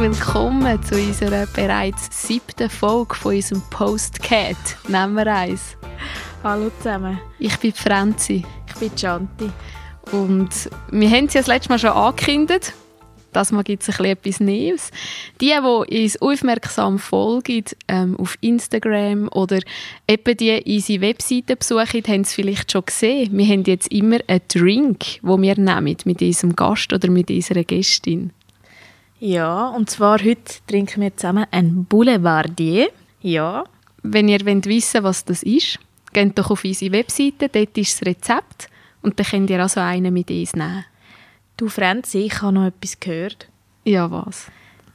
Willkommen zu unserer bereits siebten Folge von unserem Postcat. Nehmen wir eins. Hallo zusammen. Ich bin Franzi. Ich bin Chanti. Und wir haben ja das letzte Mal schon angekündigt. Das Mal gibt es ein etwas Neues. Die, die uns aufmerksam folgen ähm, auf Instagram oder eben die unsere Webseite besuchen, haben es vielleicht schon gesehen. Wir haben jetzt immer einen Drink, den wir nehmen mit unserem Gast oder mit unserer Gästin. Ja, und zwar heute trinken wir zusammen ein Boulevardier. Ja. Wenn ihr wollt wissen was das ist, geht doch auf unsere Webseite, dort ist das Rezept und dann könnt ihr also einen mit uns nehmen. Du Franzi, ich habe noch etwas gehört. Ja, was?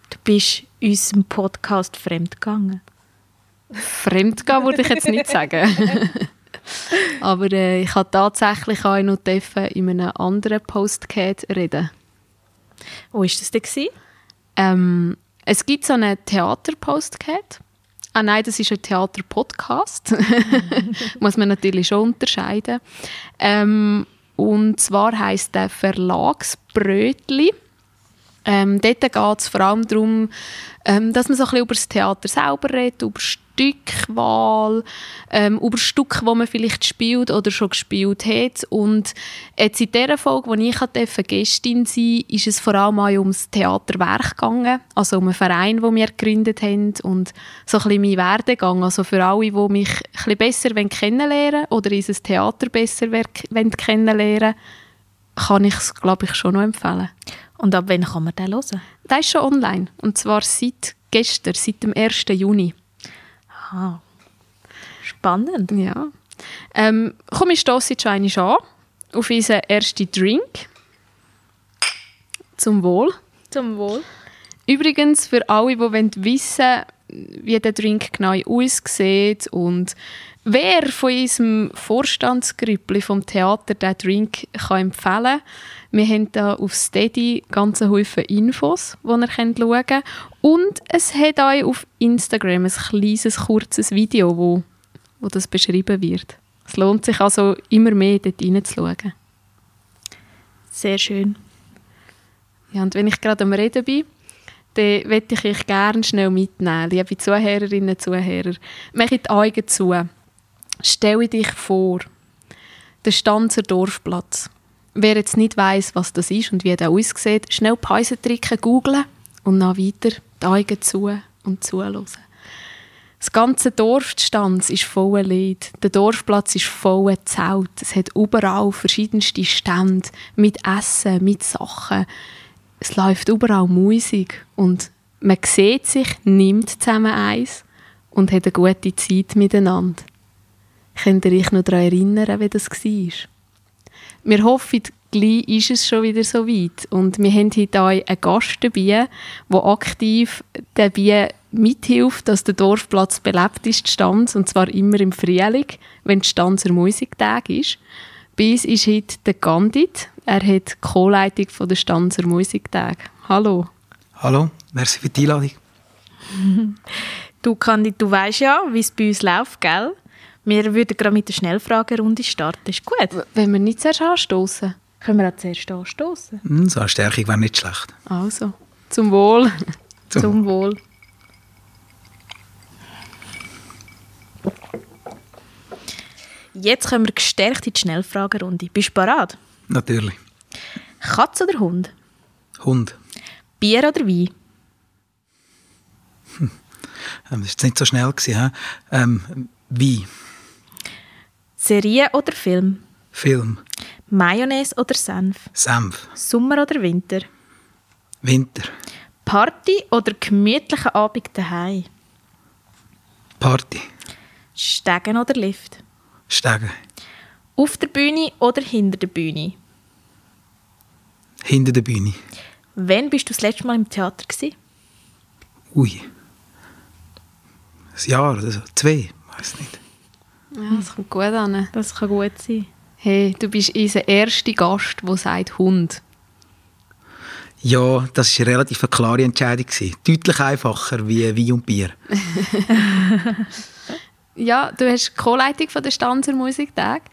Du bist unserem Podcast fremdgegangen. Fremdgehen würde ich jetzt nicht sagen. Aber äh, ich habe tatsächlich auch noch in einem anderen Postcat reden. Wo war das denn? Ähm, es gibt so einen Theater-Postcat. Ah nein, das ist ein Theater-Podcast. Muss man natürlich schon unterscheiden. Ähm, und zwar heißt der Verlagsbrötli. Ähm, dort geht es vor allem darum, ähm, dass man so ein bisschen über das Theater selber redet, über Stückwahl, ähm, über Stücke, die man vielleicht spielt oder schon gespielt hat. Und jetzt in dieser Folge, wo ich Gästin sein durfte, ist es vor allem auch ums Theaterwerk gegangen, also um einen Verein, den wir gegründet haben und so ein bisschen mein Werdegang, also für alle, die mich ein bisschen besser kennenlernen oder unser Theater besser kennenlernen wollen, kann ich es, glaube ich, schon noch empfehlen. Und ab wann kann man den hören? Der ist schon online. Und zwar seit gestern, seit dem 1. Juni. Aha. Spannend. Ja. Ähm, komm, ich stoße jetzt schon an auf unseren ersten Drink. Zum Wohl. Zum Wohl. Übrigens, für alle, die wissen wollen, wie der Drink genau aussieht und wer von unserem Vorstandsgrüppli vom Theater den Drink kann empfehlen kann, wir haben da auf Steady ganze Haufen Infos, die ihr schauen könnt. Und es hat auch auf Instagram ein kleines, kurzes Video, wo, wo das beschrieben wird. Es lohnt sich also immer mehr, dort reinzuschauen. Sehr schön. Ja, und wenn ich gerade am Reden bin, dann möchte ich euch gerne schnell mitnehmen. Liebe Zuhörerinnen und Zuhörer, mache die Augen zu. Stell dich vor, der Stanzer Dorfplatz. Wer jetzt nicht weiß, was das ist und wie der aussieht, schnell Pause trinken, googlen und dann weiter die Augen zu und zuhören. Das ganze Dorf Stanz ist voller Lied. Der Dorfplatz ist voller Zelt. Es hat überall verschiedenste Stände mit Essen, mit Sachen. Es läuft überall Musik und man sieht sich, nimmt zusammen eins und hat eine gute Zeit miteinander. Könnt ihr euch noch daran erinnern, wie das war? Wir hoffen, gleich ist es schon wieder so weit. Und wir haben heute einen Gast dabei, der aktiv dabei mithilft, dass der Dorfplatz belebt ist, Stanz, und zwar immer im Frühling, wenn die Stanzer Musiktag ist. Bei uns ist heute der Gandit. Er hat die Co-Leitung der Stanzer Musiktag. Hallo. Hallo, merci für die Einladung. du, Gandit, du weißt ja, wie es bei uns läuft, gell? Wir würden gerade mit der Schnellfragerunde starten. Ist gut? Wenn wir nicht zuerst anstoßen. Können wir auch zuerst anstoßen? Mm, so eine Stärkung wäre nicht schlecht. Also, zum Wohl. Zum, zum Wohl. Jetzt kommen wir gestärkt in die Schnellfragerunde. Bist du bereit? Natürlich. Katz oder Hund? Hund. Bier oder Wein? Hm. Das war jetzt nicht so schnell. Gewesen, ähm, Wein. Serie oder Film? Film. Mayonnaise oder Senf? Senf. Sommer oder Winter? Winter. Party oder gemütlicher Abend daheim? Party. Stegen oder Lift? Stegen. Auf der Bühne oder hinter der Bühne? Hinter der Bühne. Wann bist du das letzte Mal im Theater? Gewesen? Ui. Ein Jahr oder so. Zwei. Weiß nicht. Ja, das kommt gut an. Das kann gut sein. Hey, du bist unser erster Gast, der sagt Hund. Ja, das war eine relativ klare Entscheidung. Deutlich einfacher wie Wein und Bier. ja, du hast die Co-Leitung der Stanzer Musiktag.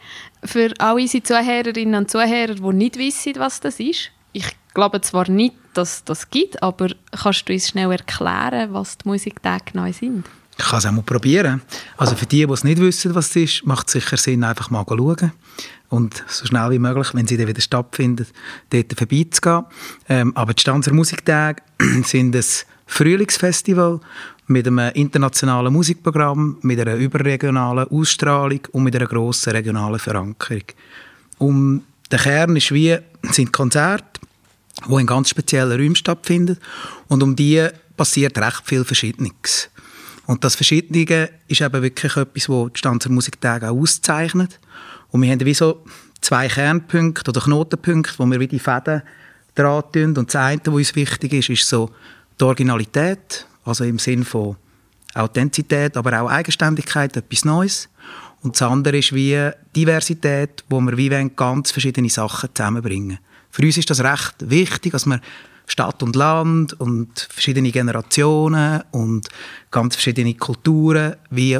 Für alle unsere Zuhörerinnen und Zuhörer, die nicht wissen, was das ist, ich glaube zwar nicht, dass das gibt, aber kannst du uns schnell erklären, was die Musiktage genau sind? Ich kann es auch mal probieren. Also für die, die es nicht wissen, was es ist, macht es sicher Sinn, einfach mal zu schauen und so schnell wie möglich, wenn sie dann wieder stattfindet, dort vorbeizugehen. Ähm, aber die Stanzer Musiktage sind ein Frühlingsfestival mit einem internationalen Musikprogramm, mit einer überregionalen Ausstrahlung und mit einer grossen regionalen Verankerung. Um der Kern ist wie, sind Konzerte, die in ganz speziellen Räumen stattfinden und um die passiert recht viel Verschiedenes. Und das Verschiedene ist eben wirklich etwas, was die Stanzer Musiktage auch auszeichnet. Und wir haben wie so zwei Kernpunkte oder Knotenpunkte, wo wir wie die Fäden dran tun. Und das eine, was uns wichtig ist, ist so die Originalität, also im Sinn von Authentizität, aber auch Eigenständigkeit, etwas Neues. Und das andere ist wie Diversität, wo wir wie ganz verschiedene Sachen zusammenbringen. Für uns ist das recht wichtig, dass wir Stadt und Land und verschiedene Generationen und ganz verschiedene Kulturen wie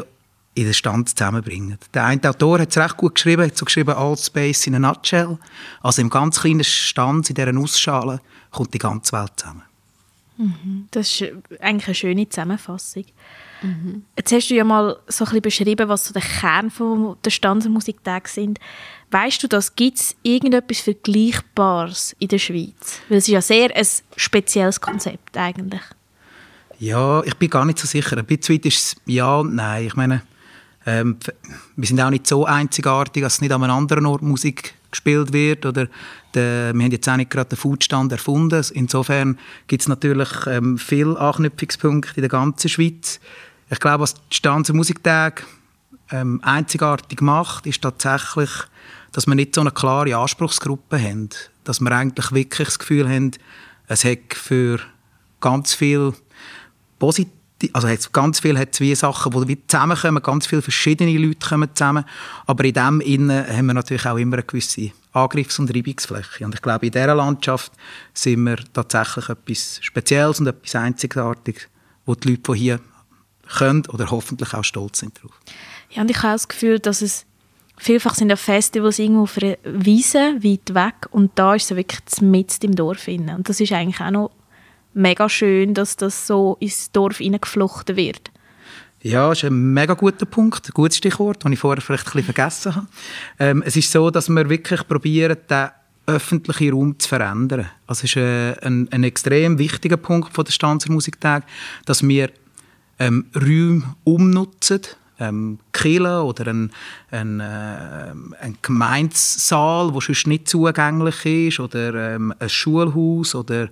in den Stand zusammenbringen. Der eine Autor hat es recht gut geschrieben, hat so geschrieben, All Space in a Nutshell. Also im ganz kleinen Stand, in dieser Nussschale, kommt die ganze Welt zusammen. Mhm. Das ist eigentlich eine schöne Zusammenfassung. Mhm. Jetzt hast du ja mal so ein bisschen beschrieben, was so der Kern der Standardmusiktage sind. Weißt du, das gibt es irgendetwas Vergleichbares in der Schweiz? Weil es ist ja sehr ein spezielles Konzept eigentlich. Ja, ich bin gar nicht so sicher. Ein bisschen weit ist es ja und nein. Ich meine, ähm, wir sind auch nicht so einzigartig, dass nicht an einem anderen Ort Musik gespielt wird. Oder der, wir haben jetzt auch nicht gerade den Foodstand erfunden. Insofern gibt es natürlich ähm, viele Anknüpfungspunkte in der ganzen Schweiz. Ich glaube, was die Stanzer Musiktage ähm, einzigartig macht, ist tatsächlich, dass wir nicht so eine klare Anspruchsgruppe haben. Dass wir eigentlich wirklich das Gefühl haben, es hat für ganz viel positiv also hat ganz viel hat zwei Sachen, die zusammenkommen, ganz viele verschiedene Leute kommen zusammen, aber in dem Innen haben wir natürlich auch immer eine gewisse Angriffs- und Reibungsfläche. Und ich glaube, in dieser Landschaft sind wir tatsächlich etwas Spezielles und etwas Einzigartiges, wo die Leute, die hier können oder hoffentlich auch stolz sind darauf. Ja, und ich habe das Gefühl, dass es vielfach sind ja Festivals irgendwo auf einer Wiese, weit weg, und da ist es wirklich mitten im Dorf. Und das ist eigentlich auch noch mega schön, dass das so ins Dorf hineingeflochten wird. Ja, das ist ein mega guter Punkt, ein gutes Stichwort, das ich vorher vielleicht ein bisschen vergessen habe. Ähm, es ist so, dass wir wirklich probieren, den öffentlichen Raum zu verändern. Also es ist äh, ein, ein extrem wichtiger Punkt von der Stanzer Musiktag, dass wir ähm, Räume umnutzen, ähm, Kille oder ein, ein, äh, ein Gemeinsaal, der sonst nicht zugänglich ist, oder ähm, ein Schulhaus oder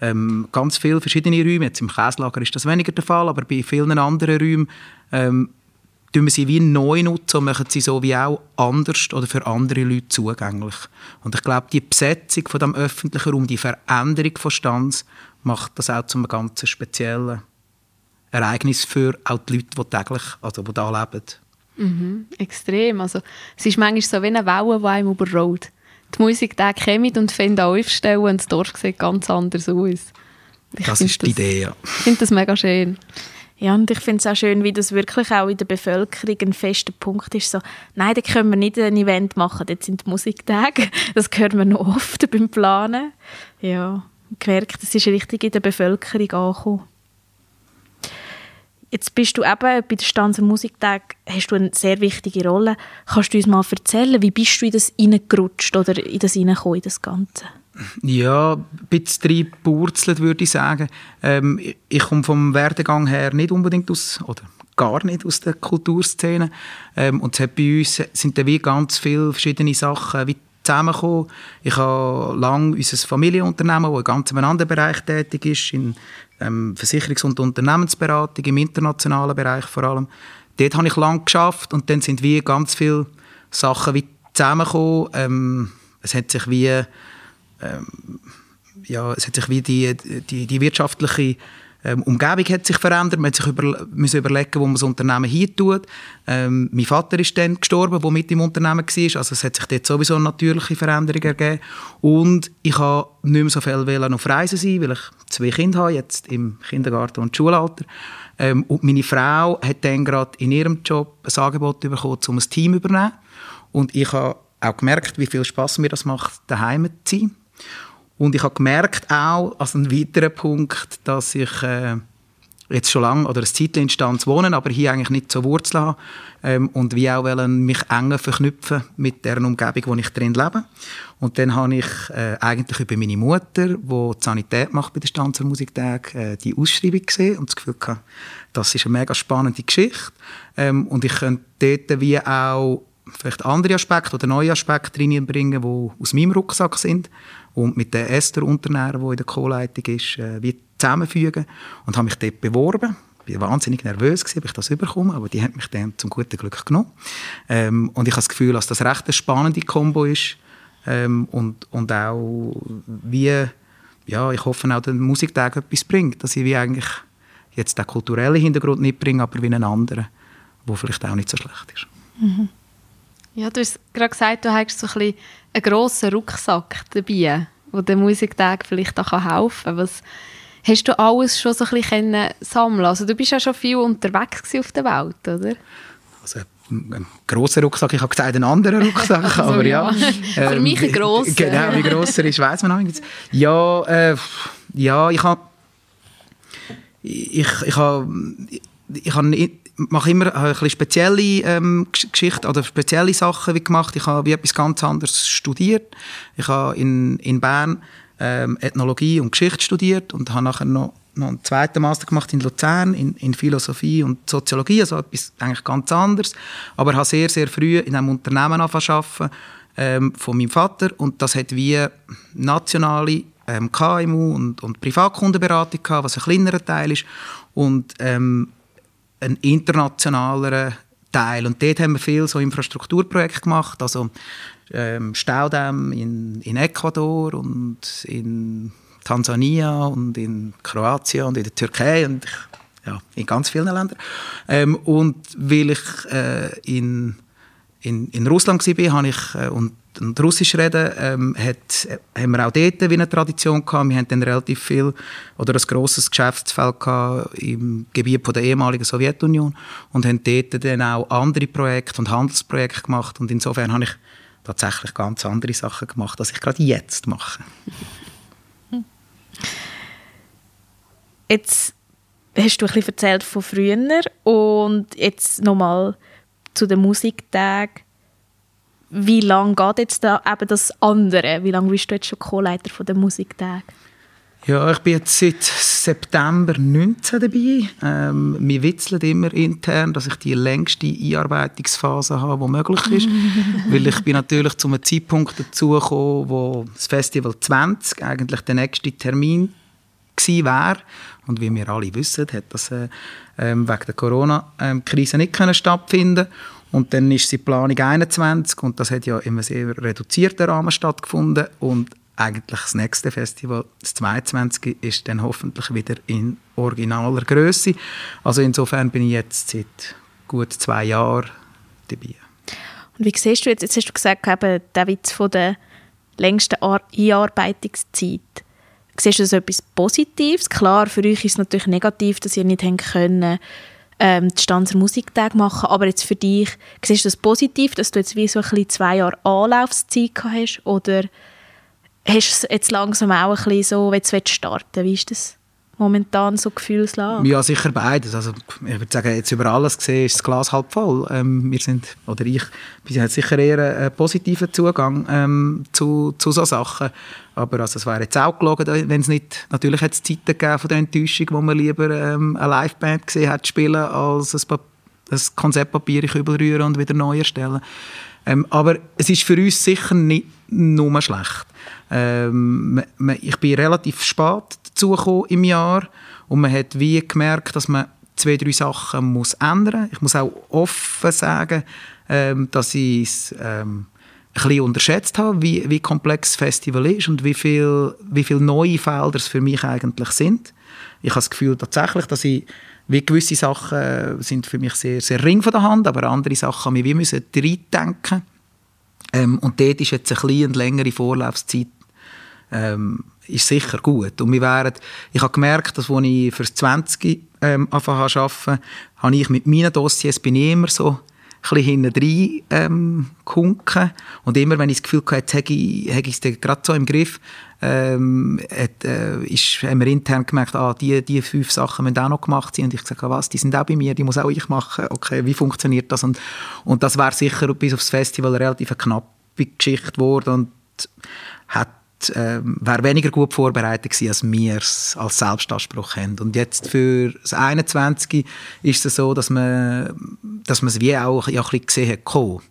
ähm, ganz viele verschiedene Räume. Jetzt im Käslager ist das weniger der Fall, aber bei vielen anderen Räumen ähm, tun wir sie wie neu nutzen und machen sie so wie auch anders oder für andere Leute zugänglich. Und ich glaube, die Besetzung von dem öffentlichen Raum, die Veränderung von Stanz, macht das auch zu einem ganz speziellen Ereignis für auch die Leute, die täglich, also die da leben. Mhm, extrem. Also, es ist manchmal so wie eine Welle, die einem überrollt. Die Musik da kommen und finden aufstellen und das Dorf sieht ganz anders aus. Ich das ist die das, Idee, ja. Ich finde das mega schön. Ja, und ich finde es auch schön, wie das wirklich auch in der Bevölkerung ein fester Punkt ist. So, nein, da können wir nicht ein Event machen, dort sind die Musiktage. Das hört man noch oft beim Planen. Ja, gemerkt, das ist richtig in der Bevölkerung angekommen. Jetzt bist du eben bei der Stanzer Musiktag, hast du eine sehr wichtige Rolle. Kannst du uns mal erzählen, wie bist du in das reingerutscht oder in das reingekommen, in das Ganze? Ja, ein bisschen reingepurzelt, würde ich sagen. Ähm, ich komme vom Werdegang her nicht unbedingt aus, oder gar nicht aus der Kulturszene. Ähm, und es hat bei uns sind da wie ganz viele verschiedene Sachen wie zusammengekommen. Ich habe lange unser Familienunternehmen, das in ganz einem anderen Bereich tätig ist, in ähm, Versicherungs- und Unternehmensberatung, im internationalen Bereich vor allem. Dort habe ich lange geschafft und dann sind wie ganz viele Sachen wie zusammengekommen. Ähm, es hat sich wie ähm, ja, es hat sich wie die, die, die wirtschaftliche ähm, Umgebung hat sich verändert. Man hat sich über, müssen überlegen, wo man das Unternehmen hin tut. Ähm, mein Vater ist dann gestorben, der mit im Unternehmen war. Also es hat sich dort sowieso eine natürliche Veränderung ergeben. Und ich habe nicht mehr so viel auf Reisen sein, weil ich zwei Kinder habe, jetzt im Kindergarten und Schulalter. Ähm, und meine Frau hat dann gerade in ihrem Job ein Angebot bekommen, um ein Team zu übernehmen. Und ich habe auch gemerkt, wie viel Spaß mir das macht, daheim zu sein. Und ich habe gemerkt auch, als ein weiterer Punkt, dass ich äh, jetzt schon lange oder eine Zeit in Stanz wohnen, aber hier eigentlich nicht zur Wurzel haben ähm, und wie auch wollen mich enger verknüpfen mit der Umgebung, wo ich drin lebe. Und dann habe ich äh, eigentlich über meine Mutter, die, die Sanität macht bei den Stanzer Musiktag, äh, die Ausschreibung gesehen und das Gefühl gehabt, das ist eine mega spannende Geschichte ähm, und ich könnte dort wie auch vielleicht andere Aspekte oder neue Aspekte reinbringen, die aus meinem Rucksack sind und mit der Esther Unternehmer, die in der Co-Leitung ist, äh, zusammenfügen und habe mich dort beworben. Ich war wahnsinnig nervös, ob ich das überkomme, aber die hat mich dann zum guten Glück genommen. Ähm, und ich habe das Gefühl, dass das recht eine spannende Kombo ist ähm, und, und auch wie, ja, ich hoffe auch, der Musiktag etwas bringt, dass ich wie eigentlich jetzt den kulturellen Hintergrund nicht bringe, aber wie einen anderen, der vielleicht auch nicht so schlecht ist. Mhm. Ja, du hast gerade gesagt, du hast so ein bisschen einen grossen Rucksack dabei, wo der Musiktag vielleicht auch helfen kann. Was hast du alles schon so ein bisschen sammeln Also du bist ja schon viel unterwegs auf der Welt, oder? Also ein grosser Rucksack, ich habe gesagt, einen anderen Rucksack, also, aber ja. ja. Ähm, Für mich ein grosser. Genau, wie gross er ist, weiss man auch nicht. Ja, äh, ja, ich habe ich, ich habe ich habe mache immer ein bisschen spezielle ähm, Geschichten oder spezielle Sachen wie gemacht. Ich habe wie etwas ganz anderes studiert. Ich habe in, in Bern ähm, Ethnologie und Geschichte studiert und habe nachher noch, noch einen zweiten Master gemacht in Luzern in, in Philosophie und Soziologie, also etwas eigentlich ganz anderes. Aber ich habe sehr, sehr früh in einem Unternehmen angefangen ähm, von meinem Vater und das hat wie nationale ähm, KMU und, und Privatkundenberatung gehabt, was ein kleinerer Teil ist und ähm, ein internationaler Teil. Und dort haben wir viel so Infrastrukturprojekte gemacht, also ähm, Staudämm in, in Ecuador und in Tansania und in Kroatien und in der Türkei und ich, ja, in ganz vielen Ländern. Ähm, und weil ich äh, in, in, in Russland war, habe ich äh, und, und Russisch reden, ähm, hat, haben wir auch dort wie eine Tradition gehabt. Wir haben dann relativ viel oder ein grosses Geschäftsfeld gehabt im Gebiet von der ehemaligen Sowjetunion und haben dort dann auch andere Projekte und Handelsprojekte gemacht und insofern habe ich tatsächlich ganz andere Sachen gemacht, als ich gerade jetzt mache. Jetzt hast du ein bisschen erzählt von früher und jetzt nochmal zu den Musiktagen. Wie lange geht jetzt da eben das andere? Wie lange bist du jetzt schon Co-Leiter der Musiktagen? Ja, ich bin jetzt seit September 19 dabei. Ähm, wir witzeln immer intern, dass ich die längste Einarbeitungsphase habe, die möglich ist. Weil ich bin natürlich zu einem Zeitpunkt dazugekommen, wo das Festival 20 eigentlich der nächste Termin gewesen wäre. Und wie wir alle wissen, hat das äh, ähm, wegen der Corona-Krise nicht können stattfinden und dann ist die Planung 21 und das hat ja in einem sehr reduzierten Rahmen stattgefunden und eigentlich das nächste Festival, das 22. ist dann hoffentlich wieder in originaler Größe. Also insofern bin ich jetzt seit gut zwei Jahren dabei. Und wie siehst du jetzt, jetzt hast du gesagt, eben der Witz von der längsten Einarbeitungszeit. Siehst du das etwas Positives? Klar, für euch ist es natürlich negativ, dass ihr nicht können, ähm, die Stanzer Musiktag machen, aber jetzt für dich, siehst du das positiv, dass du jetzt wie so ein bisschen zwei Jahre Anlaufzeit hast? Oder hast du jetzt langsam auch ein bisschen so, wenn du starten Wie ist das momentan so Gefühlslage? Ja, sicher beides. Also, ich würde sagen, jetzt über alles gesehen ist das Glas halb voll. Ähm, wir sind, oder ich, wir haben sicher eher einen positiven Zugang ähm, zu, zu solchen Sachen. Aber also, es wäre jetzt auch gelogen, wenn es nicht, natürlich hat es Zeiten gegeben von der Enttäuschung, wo man lieber ähm, eine Liveband gesehen hat spielen, als ein, ein Konzeptpapier in Kübel rühren und wieder neu erstellen. Ähm, aber es ist für uns sicher nicht nur schlecht. Ähm, ich bin relativ spät dazugekommen im Jahr und man hat wie gemerkt, dass man zwei, drei Sachen muss ändern. Ich muss auch offen sagen, ähm, dass ich es ähm, ein bisschen unterschätzt habe, wie, wie komplex das Festival ist und wie viele wie viel neue Felder es für mich eigentlich sind. Ich habe das Gefühl tatsächlich, dass ich wie gewisse Sachen sind für mich sehr, sehr ring von der Hand, aber andere Sachen haben wir wie müssen reindenken. Ähm, und dort ist jetzt eine kleine längere Vorlaufzeit ähm, ist sicher gut. Und wir wären, ich habe gemerkt, dass als ich für das 20 ähm, angefangen habe arbeiten, habe ich mit meinen Dossiers bin ich immer so bisschen hinten ähm, kunken. Und immer, wenn ich das Gefühl hatte, hätte ich, ich es gerade so im Griff, ähm, hat, äh, ist, haben wir intern gemerkt, ah, die, die fünf Sachen müssen auch noch gemacht sein. Und ich gesagt, ah, was, die sind auch bei mir, die muss auch ich machen. Okay, wie funktioniert das? Und, und das wäre sicher bis aufs Festival relativ eine knappe Geschichte geworden und hat äh, wäre weniger gut vorbereitet gewesen, als wir es als Selbstanspruch haben. Und jetzt für das 21 ist es so, dass man, dass man es wie auch ja, ein bisschen gesehen hat,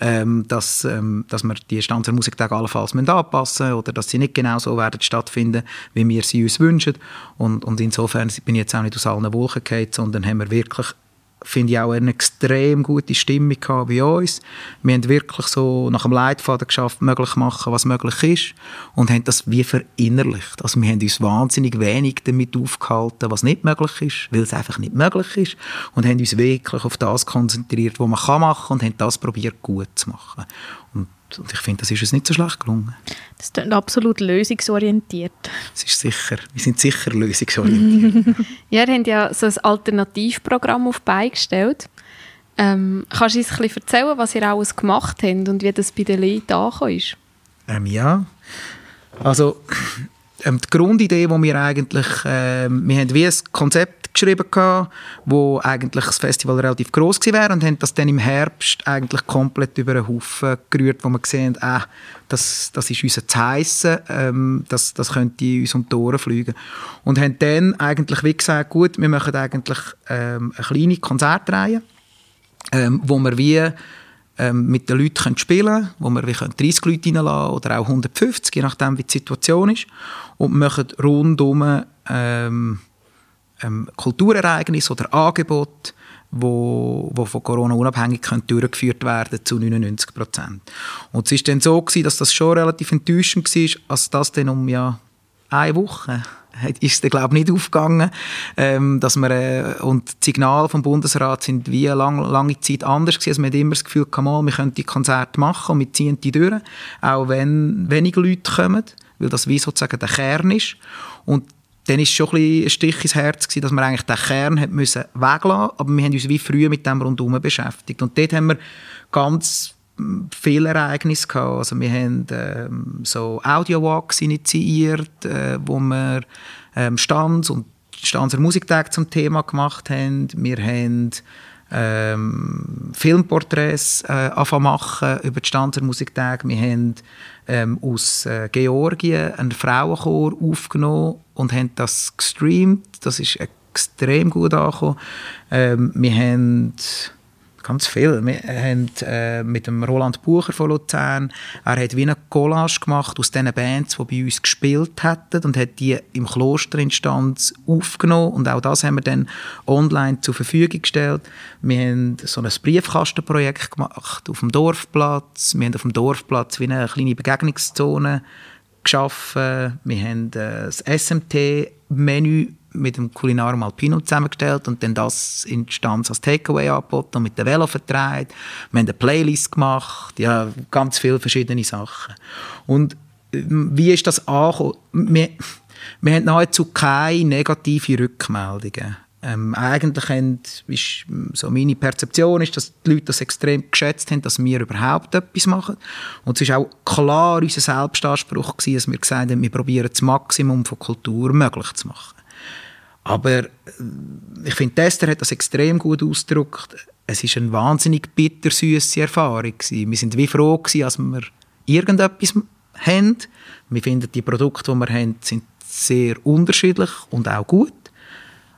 ähm, dass, ähm, dass wir die Stanzer Musiktage allenfalls anpassen oder dass sie nicht genau so werden stattfinden, wie wir sie uns wünschen. Und, und insofern bin ich jetzt auch nicht aus allen Wolken gefallen, sondern haben wir wirklich finde ich auch eine extrem gute Stimmung bei uns. Wir haben wirklich so nach dem Leitfaden geschafft, möglich machen, was möglich ist und haben das wie verinnerlicht. Also wir haben uns wahnsinnig wenig damit aufgehalten, was nicht möglich ist, weil es einfach nicht möglich ist und haben uns wirklich auf das konzentriert, was man kann machen und haben das probiert gut zu machen. Und und ich finde, das ist uns nicht so schlecht gelungen. Das ist absolut lösungsorientiert. Es ist sicher, wir sind sicher lösungsorientiert. ja, ihr habt ja so ein Alternativprogramm auf beigestellt. Ähm, kannst du uns ein bisschen erzählen, was ihr alles gemacht habt und wie das bei den Leuten angekommen ist? Ähm, ja, also ähm, die Grundidee, die wir eigentlich, äh, wir haben wie ein Konzept geschrieben gehabt, wo eigentlich das Festival relativ groß gewesen wäre und haben das dann im Herbst eigentlich komplett über einen Haufen gerührt, wo wir gesehen haben, äh, das, das ist unser zu heissen, ähm, das, das könnte uns um die Ohren fliegen. Und haben dann eigentlich wie gesagt, gut, wir machen eigentlich ähm, eine kleine Konzertreihe, ähm, wo wir wie ähm, mit den Leuten spielen können, wo wir 30 Leute reinlassen oder auch 150, je nachdem, wie die Situation ist. Und wir machen rundum ähm, ähm, Kulturereignisse oder Angebote, wo, wo von Corona unabhängig können durchgeführt werden zu 99 Prozent. Und es ist dann so gewesen, dass das schon relativ enttäuschend war, als das dann um ja eine Woche ist es glaube nicht aufgegangen, ähm, dass wir, äh, und die Signale vom Bundesrat sind wie lang, lange Zeit anders gewesen. Also man hat immer das Gefühl, mal, wir können die Konzerte machen und wir ziehen die durch, auch wenn weniger Leute kommen, weil das wie sozusagen der Kern ist. Und dann ist schon ein, ein Stich ins Herz gewesen, dass wir eigentlich den Kern hat müssen weglassen, aber wir haben uns wie früher mit dem rundum beschäftigt. Und dort haben wir ganz viele Ereignisse gehabt. Also wir haben ähm, so Audio-Walks initiiert, äh, wo wir ähm, Stanz und Stanzer Musiktag zum Thema gemacht haben. Wir haben ähm, Filmporträts äh, machen über die Stanzer Musiktage. Wir haben ähm, aus äh, Georgien einen Frauenchor aufgenommen und haben das gestreamt. Das ist extrem gut angekommen. Ähm, wir haben ganz viel. Wir haben äh, mit dem Roland Bucher von Luzern, er hat wie eine Collage gemacht aus den Bands, die bei uns gespielt hatten und hat die im Klosterinstanz aufgenommen und auch das haben wir dann online zur Verfügung gestellt. Wir haben so ein Briefkastenprojekt gemacht auf dem Dorfplatz. Wir haben auf dem Dorfplatz wie eine kleine Begegnungszone geschaffen. Wir haben äh, das SMT-Menü mit dem Kulinarium Alpino zusammengestellt und dann das in Stanz als Takeaway angeboten und mit dem Velo vertreibt. Wir haben eine Playlist gemacht, ja, ganz viele verschiedene Sachen. Und äh, wie ist das angekommen? Wir, wir haben nahezu keine negativen Rückmeldungen. Ähm, eigentlich haben, ist, so meine Perzeption ist, dass die Leute das extrem geschätzt haben, dass wir überhaupt etwas machen. Und es war auch klar unser Selbstanspruch gewesen, dass wir gesagt haben, wir probieren das Maximum von Kultur möglich zu machen. Aber äh, ich finde, Tester hat das extrem gut ausgedrückt. Es ist eine wahnsinnig bittersüße Erfahrung. Wir sind wie froh gewesen, als wir irgendetwas haben. Wir finden, die Produkte, die wir haben, sind sehr unterschiedlich und auch gut.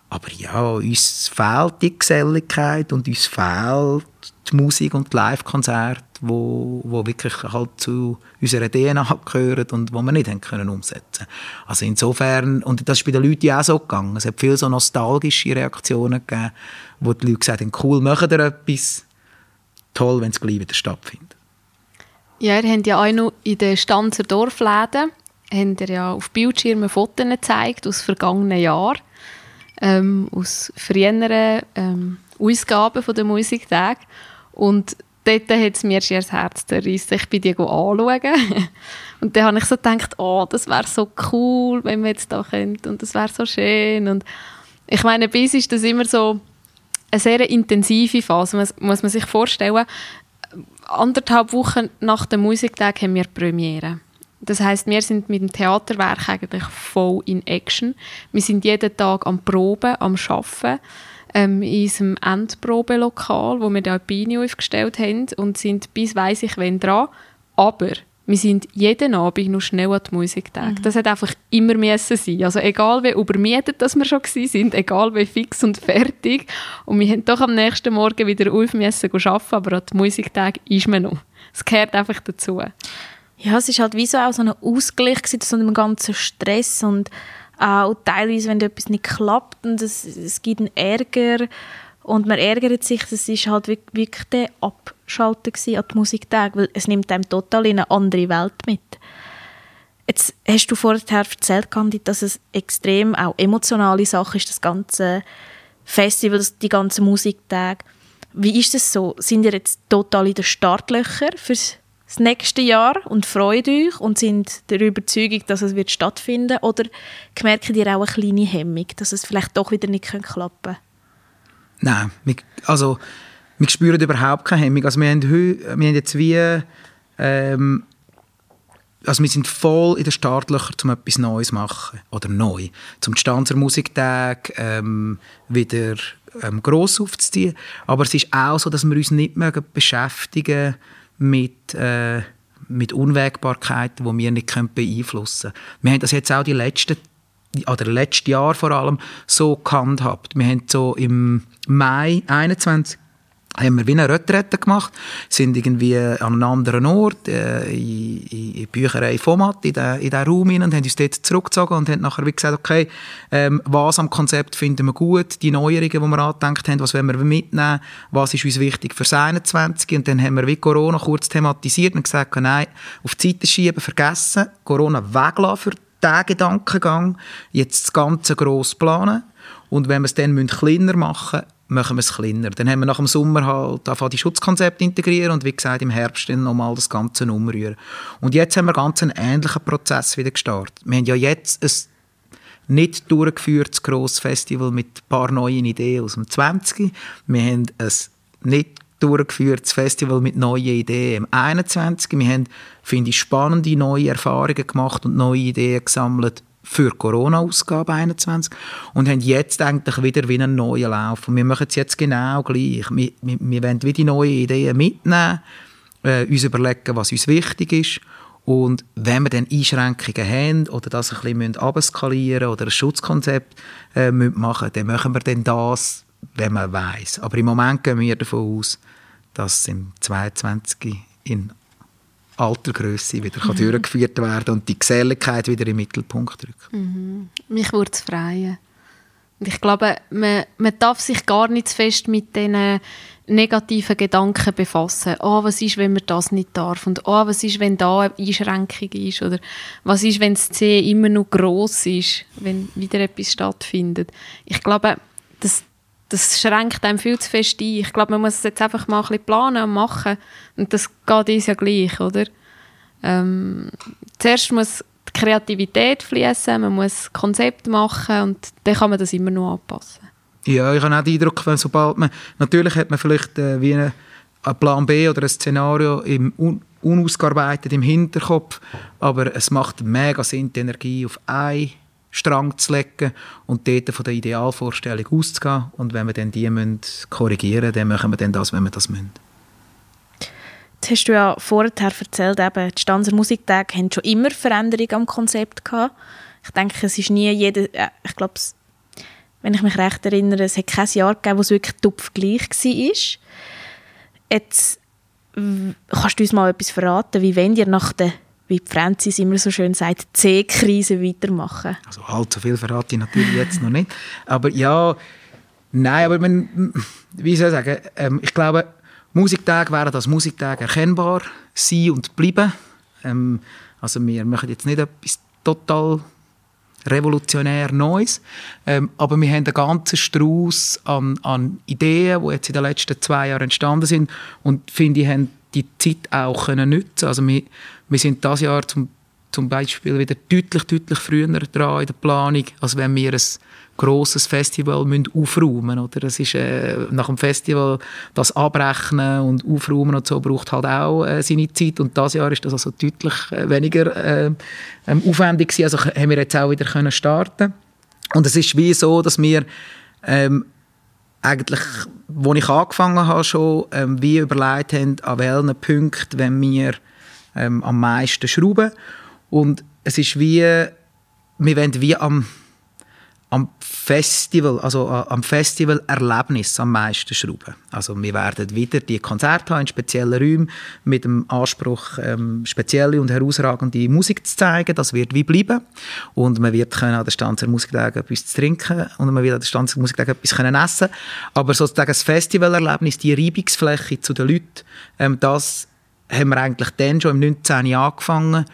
Aber ja, uns fehlt die Geselligkeit und uns fehlt die Musik und die Live-Konzerte, wo, wo wirklich halt zu unserer DNA gehören und wo wir nicht haben können umsetzen Also insofern, und das ist bei den Leuten ja auch so gegangen, es hat viele so nostalgische Reaktionen gegeben, wo die Leute gesagt haben, cool, machen ihr etwas, toll, wenn es gleich wieder stattfindet. Ja, ihr habt ja auch noch in den Stanzer Dorfläden habt ihr ja auf Bildschirmen Fotos gezeigt aus vergangenen Jahren ähm, aus früheren ähm, Ausgaben der Musiktag. Und dort hat es mir schon das Herz zerrissen. Ich bin die anschauen. und dann habe ich so gedacht, oh, das wäre so cool, wenn wir jetzt da könnten. Und das wäre so schön. Und ich meine, bis ist das immer so eine sehr intensive Phase, muss man sich vorstellen. Anderthalb Wochen nach dem Musiktag haben wir Premiere. Das heißt, wir sind mit dem Theaterwerk eigentlich voll in Action. Wir sind jeden Tag am Proben, am Arbeiten ähm, in unserem Endprobelokal, wo wir die Alpine aufgestellt haben und sind bis weiss ich wann dran. Aber wir sind jeden Abend noch schnell an die Musiktag. Mhm. Das hat einfach immer müssen sein. Also egal wie übermietet dass wir schon sind, egal wie fix und fertig. Und wir haben doch am nächsten Morgen wieder auf müssen arbeiten, aber an die Musiktag ist man noch. Es gehört einfach dazu. Ja, es ist halt wie so auch so ein Ausgleich zu so einem ganzen Stress und auch teilweise, wenn etwas nicht klappt und es, es gibt einen Ärger und man ärgert sich, das ist halt wirklich der Abschalten an die Musiktag, weil es nimmt einem total in eine andere Welt mit. Jetzt hast du vorher erzählt, Candid, dass es extrem auch emotionale Sache ist, das ganze Festival, die ganzen Musiktage. Wie ist das so? Sind ihr jetzt total in den Startlöchern fürs das nächste Jahr und freut euch und sind der Überzeugung, dass es wird stattfinden oder merkt ihr auch eine kleine Hemmung, dass es vielleicht doch wieder nicht klappen kann? Nein, also wir spüren überhaupt keine Hemmung. Also wir haben, wir haben jetzt wie ähm, also wir sind voll in den Startlöchern, um etwas Neues zu machen. Oder neu. Zum Stanzer Musiktag ähm, wieder ähm, gross aufzuziehen. Aber es ist auch so, dass wir uns nicht mehr beschäftigen mit, äh, mit Unwägbarkeiten, die wir nicht beeinflussen können. Wir haben das jetzt auch die letzten oder letztes Jahr vor allem so gehandhabt. Wir haben so im Mai 21 haben wir wie eine Retrette gemacht, sind irgendwie an einem anderen Ort, äh, in, in, Bücherei Format, in diesen Raum hinein und haben uns dort zurückgezogen und haben nachher wie gesagt, okay, ähm, was am Konzept finden wir gut, die Neuerungen, die wir angedenkt haben, was wollen wir mitnehmen, was ist uns wichtig für das 21 und dann haben wir wie Corona kurz thematisiert und gesagt, nein, auf die Seite schieben, vergessen, Corona weglassen für diesen Gedankengang, jetzt das Ganze gross planen. Und wenn wir es dann kleiner machen müssen, machen wir es kleiner. Dann haben wir nach dem Sommer halt die Schutzkonzepte integrieren und wie gesagt im Herbst dann nochmal das Ganze umrühren. Und jetzt haben wir ganz einen ähnlichen Prozess wieder gestartet. Wir haben ja jetzt ein nicht durchgeführtes grosses Festival mit ein paar neuen Ideen aus dem 20. Wir haben ein nicht durchgeführtes Festival mit neuen Ideen im 21. Wir haben, finde ich, spannende neue Erfahrungen gemacht und neue Ideen gesammelt für Corona-Ausgabe 21 und haben jetzt eigentlich wieder wie einen neuen Lauf. Und wir machen es jetzt genau gleich. Wir, wir, wir wollen wieder die neuen Ideen mitnehmen, äh, uns überlegen, was uns wichtig ist und wenn wir dann Einschränkungen haben oder das ein bisschen abskalieren oder ein Schutzkonzept äh, machen dann machen wir dann das, wenn man weiß. Aber im Moment gehen wir davon aus, dass im 22 in alter Größe wieder mhm. durchgeführt werden und die Geselligkeit wieder im Mittelpunkt rücken. Mhm. Mich würde es freuen. Und ich glaube, man, man darf sich gar nicht zu fest mit diesen negativen Gedanken befassen. Oh, was ist, wenn man das nicht darf? Und oh, was ist, wenn da eine Einschränkung ist? Oder was ist, wenn das C immer noch groß ist, wenn wieder etwas stattfindet? Ich glaube, das, das schränkt einem viel zu fest ein. Ich glaube, man muss es jetzt einfach mal ein bisschen planen und machen. Und das geht uns ja gleich, oder? Ähm, zuerst muss die Kreativität fließen, man muss Konzept machen und dann kann man das immer noch anpassen. Ja, ich habe auch den Eindruck, wenn sobald man, natürlich hat man vielleicht äh, wie einen Plan B oder ein Szenario im un unausgearbeitet im Hinterkopf, aber es macht mega Sinn, die Energie auf einen Strang zu legen und dort von der Idealvorstellung auszugehen. Und wenn wir dann die müssen korrigieren müssen, dann machen wir dann das, wenn wir das müssen. Jetzt hast du ja vorher erzählt, eben, die Stanzer Musiktage haben schon immer Veränderungen am Konzept gehabt. Ich denke, es ist nie jeder, äh, ich glaube, wenn ich mich recht erinnere, es hat kein Jahr gegeben, wo es wirklich tupf gleich war. Jetzt kannst du uns mal etwas verraten, wie wenn ihr nach der wie Francis immer so schön sagt, C-Krise weitermachen? Also so viel verrate ich natürlich jetzt noch nicht. Aber ja, nein, aber man, wie soll ich sagen, ähm, ich glaube, Musiktage werden als Musiktage erkennbar sein und bleiben. Ähm, also wir machen jetzt nicht etwas total revolutionär Neues, ähm, aber wir haben einen ganzen Strauß an, an Ideen, die jetzt in den letzten zwei Jahren entstanden sind und finde ich, haben die Zeit auch können nutzen Also wir, wir sind dieses Jahr zum, zum Beispiel wieder deutlich, deutlich früher dran in der Planung, als wenn wir ein grosses Festival müssen aufräumen oder? Es ist äh, nach dem Festival das Abrechnen und Aufräumen und so braucht halt auch äh, seine Zeit. Und das Jahr ist das also deutlich äh, weniger äh, ähm, aufwendig gewesen. also haben wir jetzt auch wieder können starten. Und es ist wie so, dass wir ähm, eigentlich, wo ich angefangen habe schon, ähm, wie überlegt haben, an welchen Punkten wenn wir ähm, am meisten schrauben. Und es ist wie, wir wollen wie am Festival, also am Festivalerlebnis am meisten schrauben. Also wir werden wieder die Konzerte haben in speziellen Räumen mit dem Anspruch, ähm, spezielle und herausragende Musik zu zeigen. Das wird wie bleiben. Und man wird können an der Stanzer Musiktag etwas zu trinken und man wird an der Stanzer Musiktag etwas können essen. Aber sozusagen das Festivalerlebnis, die Reibungsfläche zu den Leuten, ähm, das haben wir eigentlich dann schon im 19. angefangen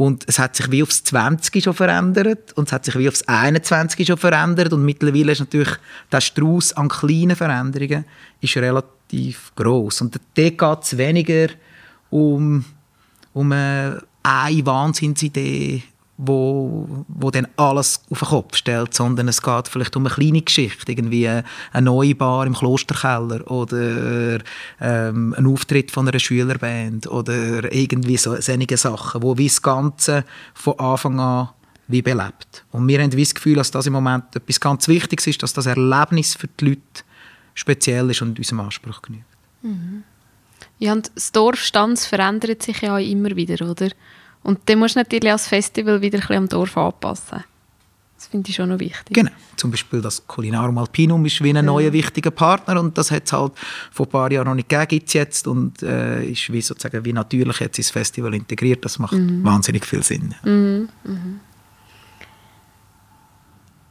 und es hat sich wie aufs 20 schon verändert und es hat sich wie aufs 21 schon verändert und mittlerweile ist natürlich der Strauß an kleinen Veränderungen ist relativ groß und dort geht es weniger um, um eine Wahnsinnsidee wo, wo dann alles auf den Kopf stellt, sondern es geht vielleicht um eine kleine Geschichte, irgendwie eine neue Bar im Klosterkeller oder ähm, ein Auftritt von einer Schülerband oder irgendwie so solche Sachen, wo wie das Ganze von Anfang an wie belebt. Und wir haben das Gefühl, dass das im Moment etwas ganz Wichtiges ist, dass das Erlebnis für die Leute speziell ist und unserem Anspruch genügt. Mhm. Ja, und das Dorfstanz verändert sich ja immer wieder, oder? Und dann musst du natürlich als Festival wieder ein bisschen am Dorf anpassen. Das finde ich schon noch wichtig. Genau. Zum Beispiel das Culinarum Alpinum ist wie ein neuer ja. wichtiger Partner und das hat es halt vor ein paar Jahren noch nicht gegeben, gibt es jetzt und äh, ist wie sozusagen wie natürlich jetzt ins Festival integriert. Das macht mhm. wahnsinnig viel Sinn. Mhm. Mhm.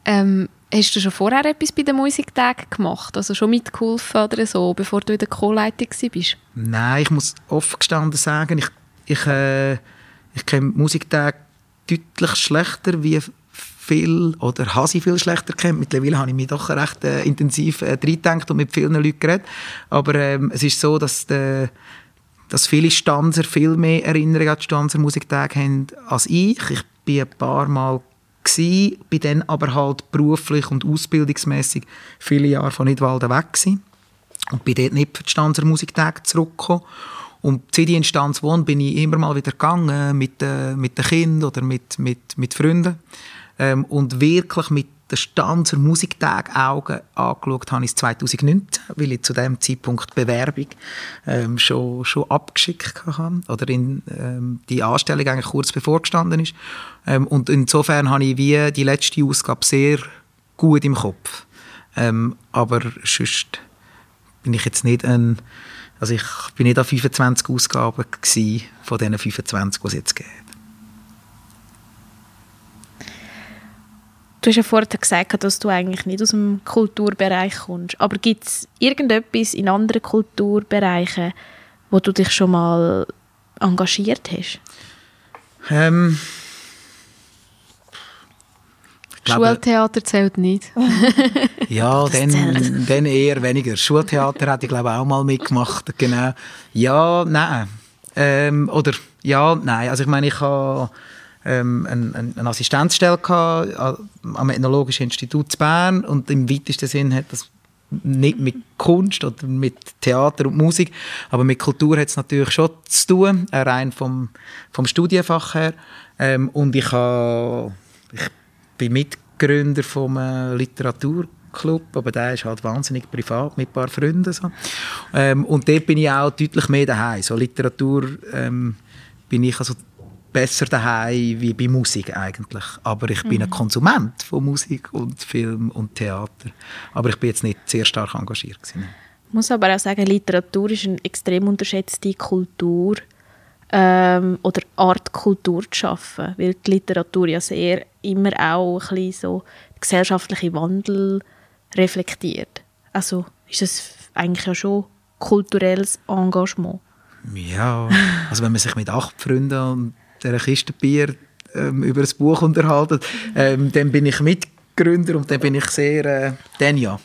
Ähm, hast du schon vorher etwas bei den Musiktagen gemacht? Also schon mitgeholfen oder so, bevor du in der Co-Leitung warst? Nein, ich muss offen gestanden sagen, ich, ich äh, ich kenne Musiktage deutlich schlechter wie viel oder habe sie viel schlechter kennt. Mittlerweile habe ich mich doch recht äh, intensiv äh, und mit vielen Leuten geredet. Aber ähm, es ist so, dass, de, dass viele Stanzer viel mehr Erinnerungen an die Stanzer Musiktage haben als ich. Ich bin ein paar Mal gewesen, bin dann aber halt beruflich und ausbildungsmäßig viele Jahre von Nidwalden weg gewesen und bin dort nicht für die Stanzer Musiktage zurückgekommen. Und seit ich in Stanz wohne, bin ich immer mal wieder gegangen mit, äh, mit den Kindern oder mit, mit, mit Freunden. Ähm, und wirklich mit den Stanzer Musiktag Augen angeschaut habe ich 2019, weil ich zu dem Zeitpunkt die Bewerbung ähm, schon, schon abgeschickt habe oder in, ähm, die Anstellung eigentlich kurz bevor gestanden ist. Ähm, und insofern habe ich wie die letzte Ausgabe sehr gut im Kopf. Ähm, aber sonst bin ich jetzt nicht ein also ich bin nicht an 25 Ausgaben von diesen 25, die es jetzt gibt. Du hast ja vorhin gesagt, dass du eigentlich nicht aus dem Kulturbereich kommst. Aber gibt es irgendetwas in anderen Kulturbereichen, wo du dich schon mal engagiert hast? Ähm, Schultheater zählt nicht. ja, dann, dann eher weniger. Schultheater hätte ich glaube auch mal mitgemacht. Genau. Ja, nein. Ähm, oder ja, nein. Also ich meine, ich habe ähm, eine, eine Assistenzstelle gehabt, am Ethnologischen Institut Bern und im weitesten Sinn hat das nicht mit Kunst oder mit Theater und Musik, aber mit Kultur hat es natürlich schon zu tun, rein vom, vom Studienfach her. Ähm, und ich, habe, ich bin Mitgründer vom äh, Literaturclub, aber der ist halt wahnsinnig privat mit ein paar Freunden. So. Ähm, und dort bin ich auch deutlich mehr daheim. So Literatur ähm, bin ich also besser daheim wie bei Musik eigentlich. Aber ich mhm. bin ein mhm. Konsument von Musik und Film und Theater. Aber ich bin jetzt nicht sehr stark engagiert. Gewesen. Ich muss aber auch sagen, Literatur ist eine extrem unterschätzte Kultur ähm, oder Art Kultur zu schaffen, weil die Literatur ja sehr immer auch ein bisschen so gesellschaftliche Wandel reflektiert. Also ist es eigentlich ja schon kulturelles Engagement. Ja, also wenn man sich mit acht Freunden und einer Kiste Bier ähm, über ein Buch unterhalten, ähm, dann bin ich Mitgründer und dann bin ich sehr, äh, dann ja.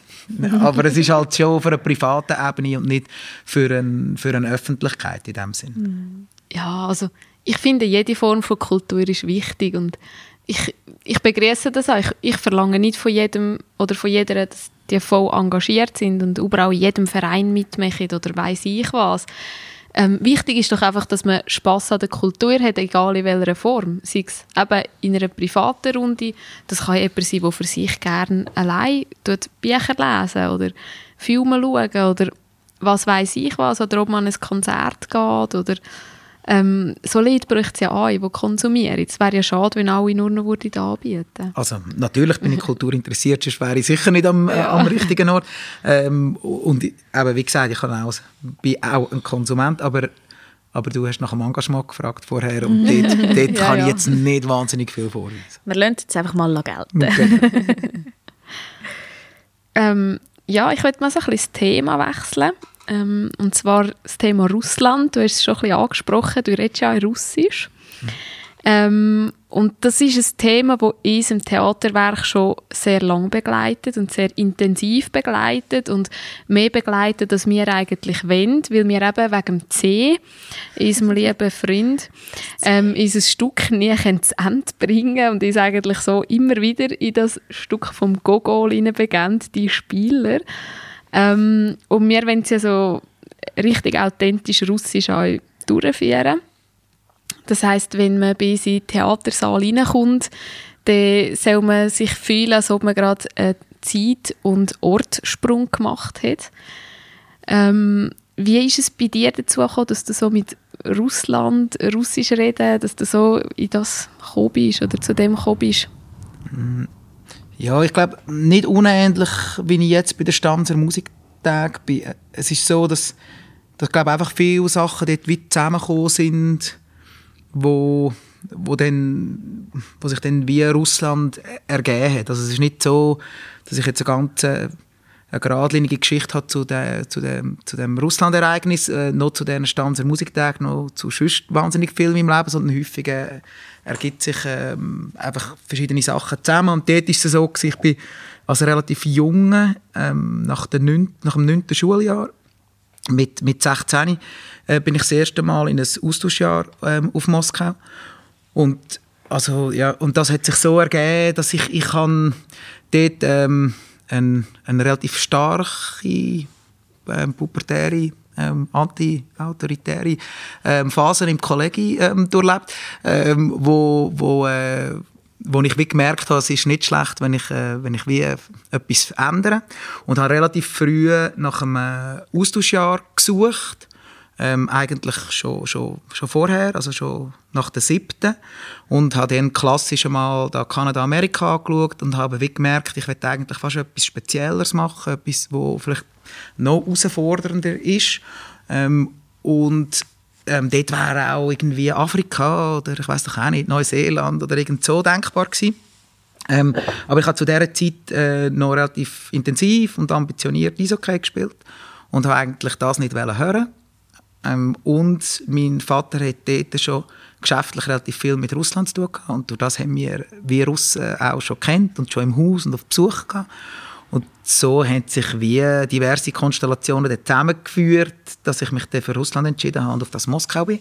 Aber es ist halt schon auf einer privaten Ebene und nicht für, ein, für eine Öffentlichkeit in dem Sinn. Ja, also ich finde, jede Form von Kultur ist wichtig und ich, ich begrüße das auch. Ich, ich, verlange nicht von jedem oder von jeder, dass die voll engagiert sind und überall in jedem Verein mitmachen oder weiß ich was. Ähm, wichtig ist doch einfach, dass man Spaß an der Kultur hat, egal in welcher Form. Sei es eben in einer privaten Runde, das kann jemand sein, der für sich gerne allein Bücher lesen oder Filme schauen oder was weiß ich was, oder ob man an ein Konzert geht oder ähm, so Leute bräuchte es ja an, die konsumieren. Es wäre ja schade, wenn alle nur noch würden anbieten Also natürlich bin ich kulturinteressiert, sonst wäre ich sicher nicht am, äh, am richtigen Ort. Ähm, und eben, wie gesagt, ich auch, bin auch ein Konsument, aber aber du hast nach dem Engagement gefragt vorher und dort, dort ja, kann ich jetzt nicht wahnsinnig viel vorweisen. Wir lassen jetzt einfach mal gelten. Okay. ähm, ja, ich würde mal so ein bisschen das Thema wechseln. Ähm, und zwar das Thema Russland. Du hast es schon ein bisschen angesprochen, du redest ja in Russisch. Mhm. Ähm, und das ist ein Thema, das uns im Theaterwerk schon sehr lang begleitet und sehr intensiv begleitet und mehr begleitet, als wir eigentlich wollen, weil wir eben wegen dem C, unserem lieben Freund, ähm, unser Stück nie zu Ende bringen und uns eigentlich so immer wieder in das Stück vom Gogol begeben, die Spieler. Ähm, und wir wollen ja so richtig authentisch russisch auch durchführen. Das heißt, wenn man bei uns in den Theatersaal reinkommt, dann soll man sich fühlen, als ob man gerade einen Zeit- und Ortsprung gemacht hat. Ähm, wie ist es bei dir dazu gekommen, dass du so mit Russland, Russisch reden, dass du so in das gekommen bist oder zu dem gekommen bist? Ja, ich glaube, nicht unähnlich, wie ich jetzt bei der Stanzer Musiktag bin. Es ist so, dass, dass glaube, einfach viele Sachen dort wie zusammengekommen sind, wo, wo, dann, wo sich dann wie Russland ergeben hat. Also es ist nicht so, dass ich jetzt eine ganze eine geradlinige Geschichte hat zu, der, zu dem, zu dem Russland-Ereignis, äh, noch zu diesen Stanzer Musiktag, noch zu sonst wahnsinnig viel im Leben, sondern häufig äh, ergibt sich ähm, einfach verschiedene Sachen zusammen. Und dort ist es so, ich bin als relativ jung, ähm, nach, der 9, nach dem 9. Schuljahr, mit, mit 16, äh, bin ich das erste Mal in ein Austauschjahr ähm, auf Moskau. Und, also, ja, und das hat sich so ergeben, dass ich, ich dort ähm, eine, eine relativ starke ähm, pubertäre ähm, anti-autoritäre ähm, Phasen im Kollegi ähm, durchlebt, ähm, wo, wo, äh, wo ich wie gemerkt habe, es ist nicht schlecht, wenn ich, äh, wenn ich wie äh, etwas ändere. Und habe relativ früh nach einem Austauschjahr gesucht, ähm, eigentlich schon, schon, schon vorher, also schon nach der siebten und habe dann klassisch einmal da Kanada, Amerika angeschaut und habe wie gemerkt, ich möchte eigentlich fast etwas Spezielleres machen, etwas, wo vielleicht noch herausfordernder ist. Ähm, und ähm, dort wäre auch irgendwie Afrika oder ich weiß doch auch nicht, Neuseeland oder irgend so denkbar gewesen. Ähm, aber ich habe zu dieser Zeit äh, noch relativ intensiv und ambitioniert Eishockey gespielt und habe eigentlich das nicht hören ähm, Und mein Vater hat dort schon geschäftlich relativ viel mit Russland zu tun gehabt und durch das haben wir wie Russen auch schon kennt und schon im Haus und auf Besuch gehabt. Und so haben sich wie diverse Konstellationen zusammengeführt, dass ich mich dann für Russland entschieden habe und auf das Moskau bin.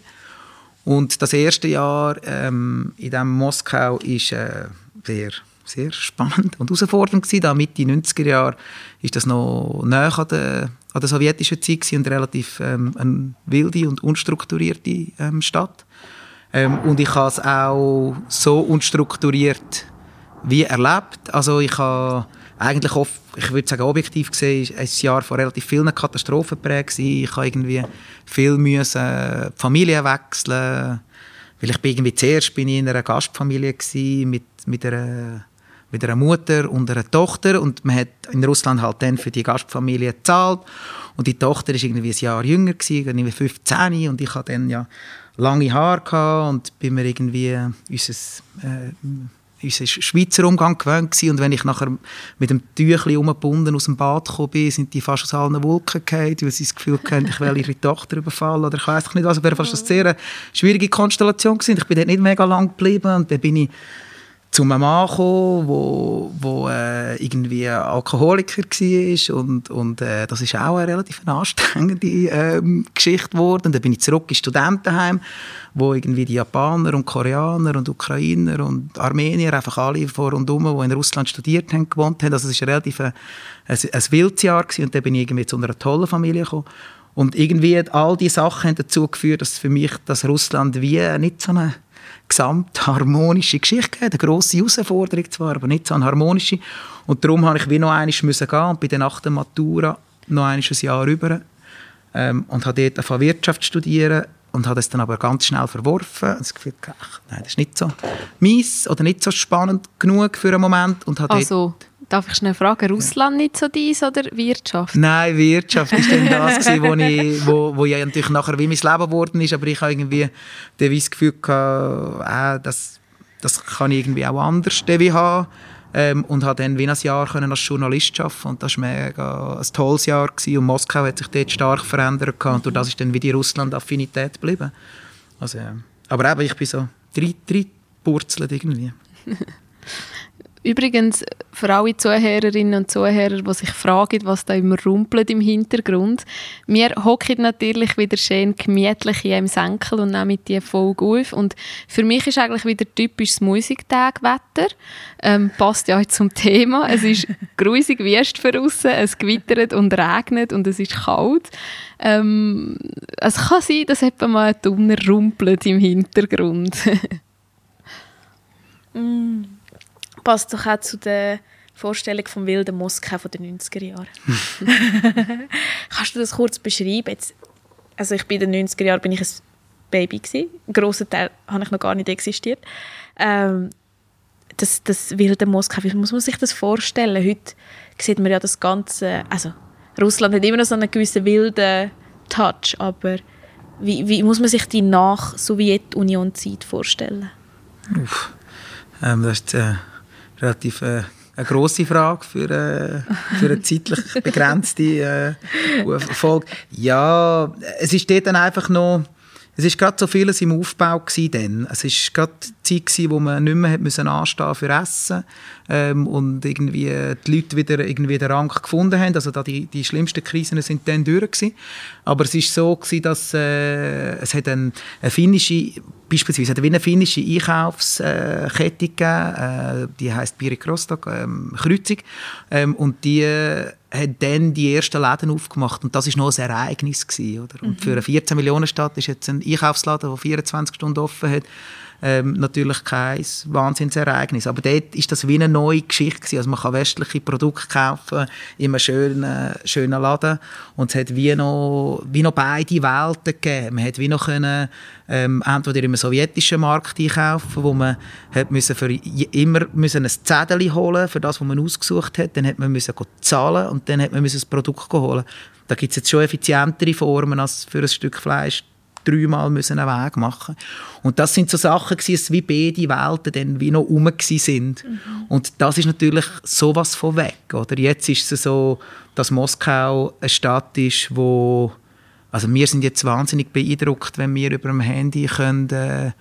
Und das erste Jahr ähm, in diesem Moskau war äh, sehr, sehr spannend und herausfordernd gewesen. Da Mitte 90er Jahre ist das noch näher an der, an der sowjetischen Zeit gewesen und relativ ähm, eine wilde und unstrukturierte ähm, Stadt. Ähm, und ich habe es auch so unstrukturiert wie erlebt. Also ich habe eigentlich oft, ich würde sagen objektiv gesehen, ein Jahr von relativ vielen Katastrophen geprägt Ich habe irgendwie viel müssen die Familie wechseln, weil ich bin irgendwie zuerst bin ich in einer Gastfamilie gewesen, mit, mit einer mit einer Mutter und einer Tochter und man hat in Russland halt dann für die Gastfamilie gezahlt und die Tochter ist irgendwie ein Jahr jünger gewesen, irgendwie 15 und ich hatte dann ja lange Haare und bin mir irgendwie unser äh, unser Schweizer Umgang gewöhnt gewesen. und wenn ich nachher mit dem Tüchli umgebunden aus dem Bad gekommen bin, sind die fast aus allen Wolken gefallen, weil sie das Gefühl hatten, ich will ihre Tochter überfallen oder ich weiß nicht was. War das eine sehr schwierige Konstellation gewesen. Ich bin dort nicht mega lang geblieben und dann bin ich zu einem Mann gekommen, wo äh, irgendwie Alkoholiker war und, und äh, das ist auch eine relativ anstrengende äh, Geschichte geworden. Dann bin ich zurück ins Studentenheim, wo irgendwie die Japaner und Koreaner und Ukrainer und Armenier, einfach alle vor und um, die in Russland studiert haben, gewohnt haben. Also es war relativ ein, ein, ein wildes Jahr gewesen. und dann bin ich irgendwie zu einer tollen Familie gekommen. Und irgendwie all diese Sachen haben dazu geführt, dass für mich das Russland wie nicht so eine gesamtharmonische Geschichte gegeben. Eine grosse Herausforderung zwar, aber nicht so eine harmonische. Und darum habe ich wie noch einmal müssen gehen und bei der nach der Matura noch ein Jahr rüber ähm, und habe dort angefangen Wirtschaft studieren und habe das dann aber ganz schnell verworfen. Das Gefühl, ach, nein, das ist nicht so mies oder nicht so spannend genug für einen Moment und habe also Darf ich schnell fragen, Russland nicht so dies oder Wirtschaft? Nein, Wirtschaft ist dann das gewesen, wo, ich, wo, wo ja natürlich nachher wie mein Leben geworden ist, aber ich habe irgendwie das Gefühl gehabt, äh, das, das kann ich irgendwie auch anders haben. Ähm, und habe dann wie ein Jahr können als Journalist arbeiten und das war mega ein tolles Jahr gewesen. und Moskau hat sich dort stark verändert und durch das ist dann wie die Russland-Affinität geblieben. Also, ja. Aber eben, ich bin so drei, drei Purzelt irgendwie. Übrigens, für alle Zuhörerinnen und Zuhörer, die sich fragen, was da immer rumpelt im Hintergrund, wir hocken natürlich wieder schön gemütlich hier im Senkel und nehmen die Folge auf. Und für mich ist eigentlich wieder typisches Musiktagwetter. Ähm, passt ja zum Thema. Es ist grusig wüst für aussen, es gewittert und regnet und es ist kalt. Ähm, es kann sein, dass etwa mal ein Donner rumpelt im Hintergrund. mm passt doch auch zu der Vorstellung vom wilden Moskau von den 90er Jahren. Kannst du das kurz beschreiben? Jetzt, also ich bin in den 90er Jahren bin ich ein Baby gewesen. Ein grosser Teil habe ich noch gar nicht existiert. Ähm, das, das wilde Moskau, wie muss man sich das vorstellen? Heute sieht man ja das Ganze, also Russland hat immer noch so einen gewissen wilden Touch, aber wie, wie muss man sich die Nach-Sowjetunion-Zeit vorstellen? Uff. Ähm, das ist äh, relativ äh, eine grosse Frage für, äh, für eine zeitlich begrenzte äh, Folge. Ja, es ist dort dann einfach noch es ist gerade so vieles im Aufbau gewesen Es ist gerade die Zeit wo man nicht mehr hat müssen anstehen für Essen ähm, und irgendwie die Leute wieder irgendwie den Rang gefunden haben. Also da die, die schlimmsten Krisen sind dann durch gewesen. Aber es ist so gewesen, dass äh, es hat eine, eine finnische beispielsweise hat eine finnische Einkaufskette gegeben, äh, die heißt Birik Rostock, ähm, Kreuzung, ähm, und die hat dann die ersten Läden aufgemacht und das ist noch ein Ereignis gewesen, oder? Und mhm. für eine 14 Millionen Stadt ist jetzt ein Einkaufsladen, der 24 Stunden offen hat, ähm, natürlich kein Wahnsinnsereignis. Aber dort ist das wie eine neue Geschichte gewesen. Also man kann westliche Produkte kaufen in einem schönen, schönen Laden und es hat wie noch, wie noch beide Welten gegeben. Man hat wie noch können, ähm, entweder im sowjetischen Markt einkaufen, wo man hat müssen für immer müssen ein Zettel holen für das, was man ausgesucht hat. Dann hat man müssen zahlen und dann hat man müssen das Produkt holen. Da gibt es jetzt schon effizientere Formen als für ein Stück Fleisch dreimal müssen einen Weg machen Und das sind so Sachen gewesen, wie beide Welten dann wie noch rum sind. Mhm. Und das ist natürlich sowas von weg. Oder? Jetzt ist es so, dass Moskau eine Stadt ist, wo also wir sind jetzt wahnsinnig beeindruckt, wenn wir über dem Handy können, äh,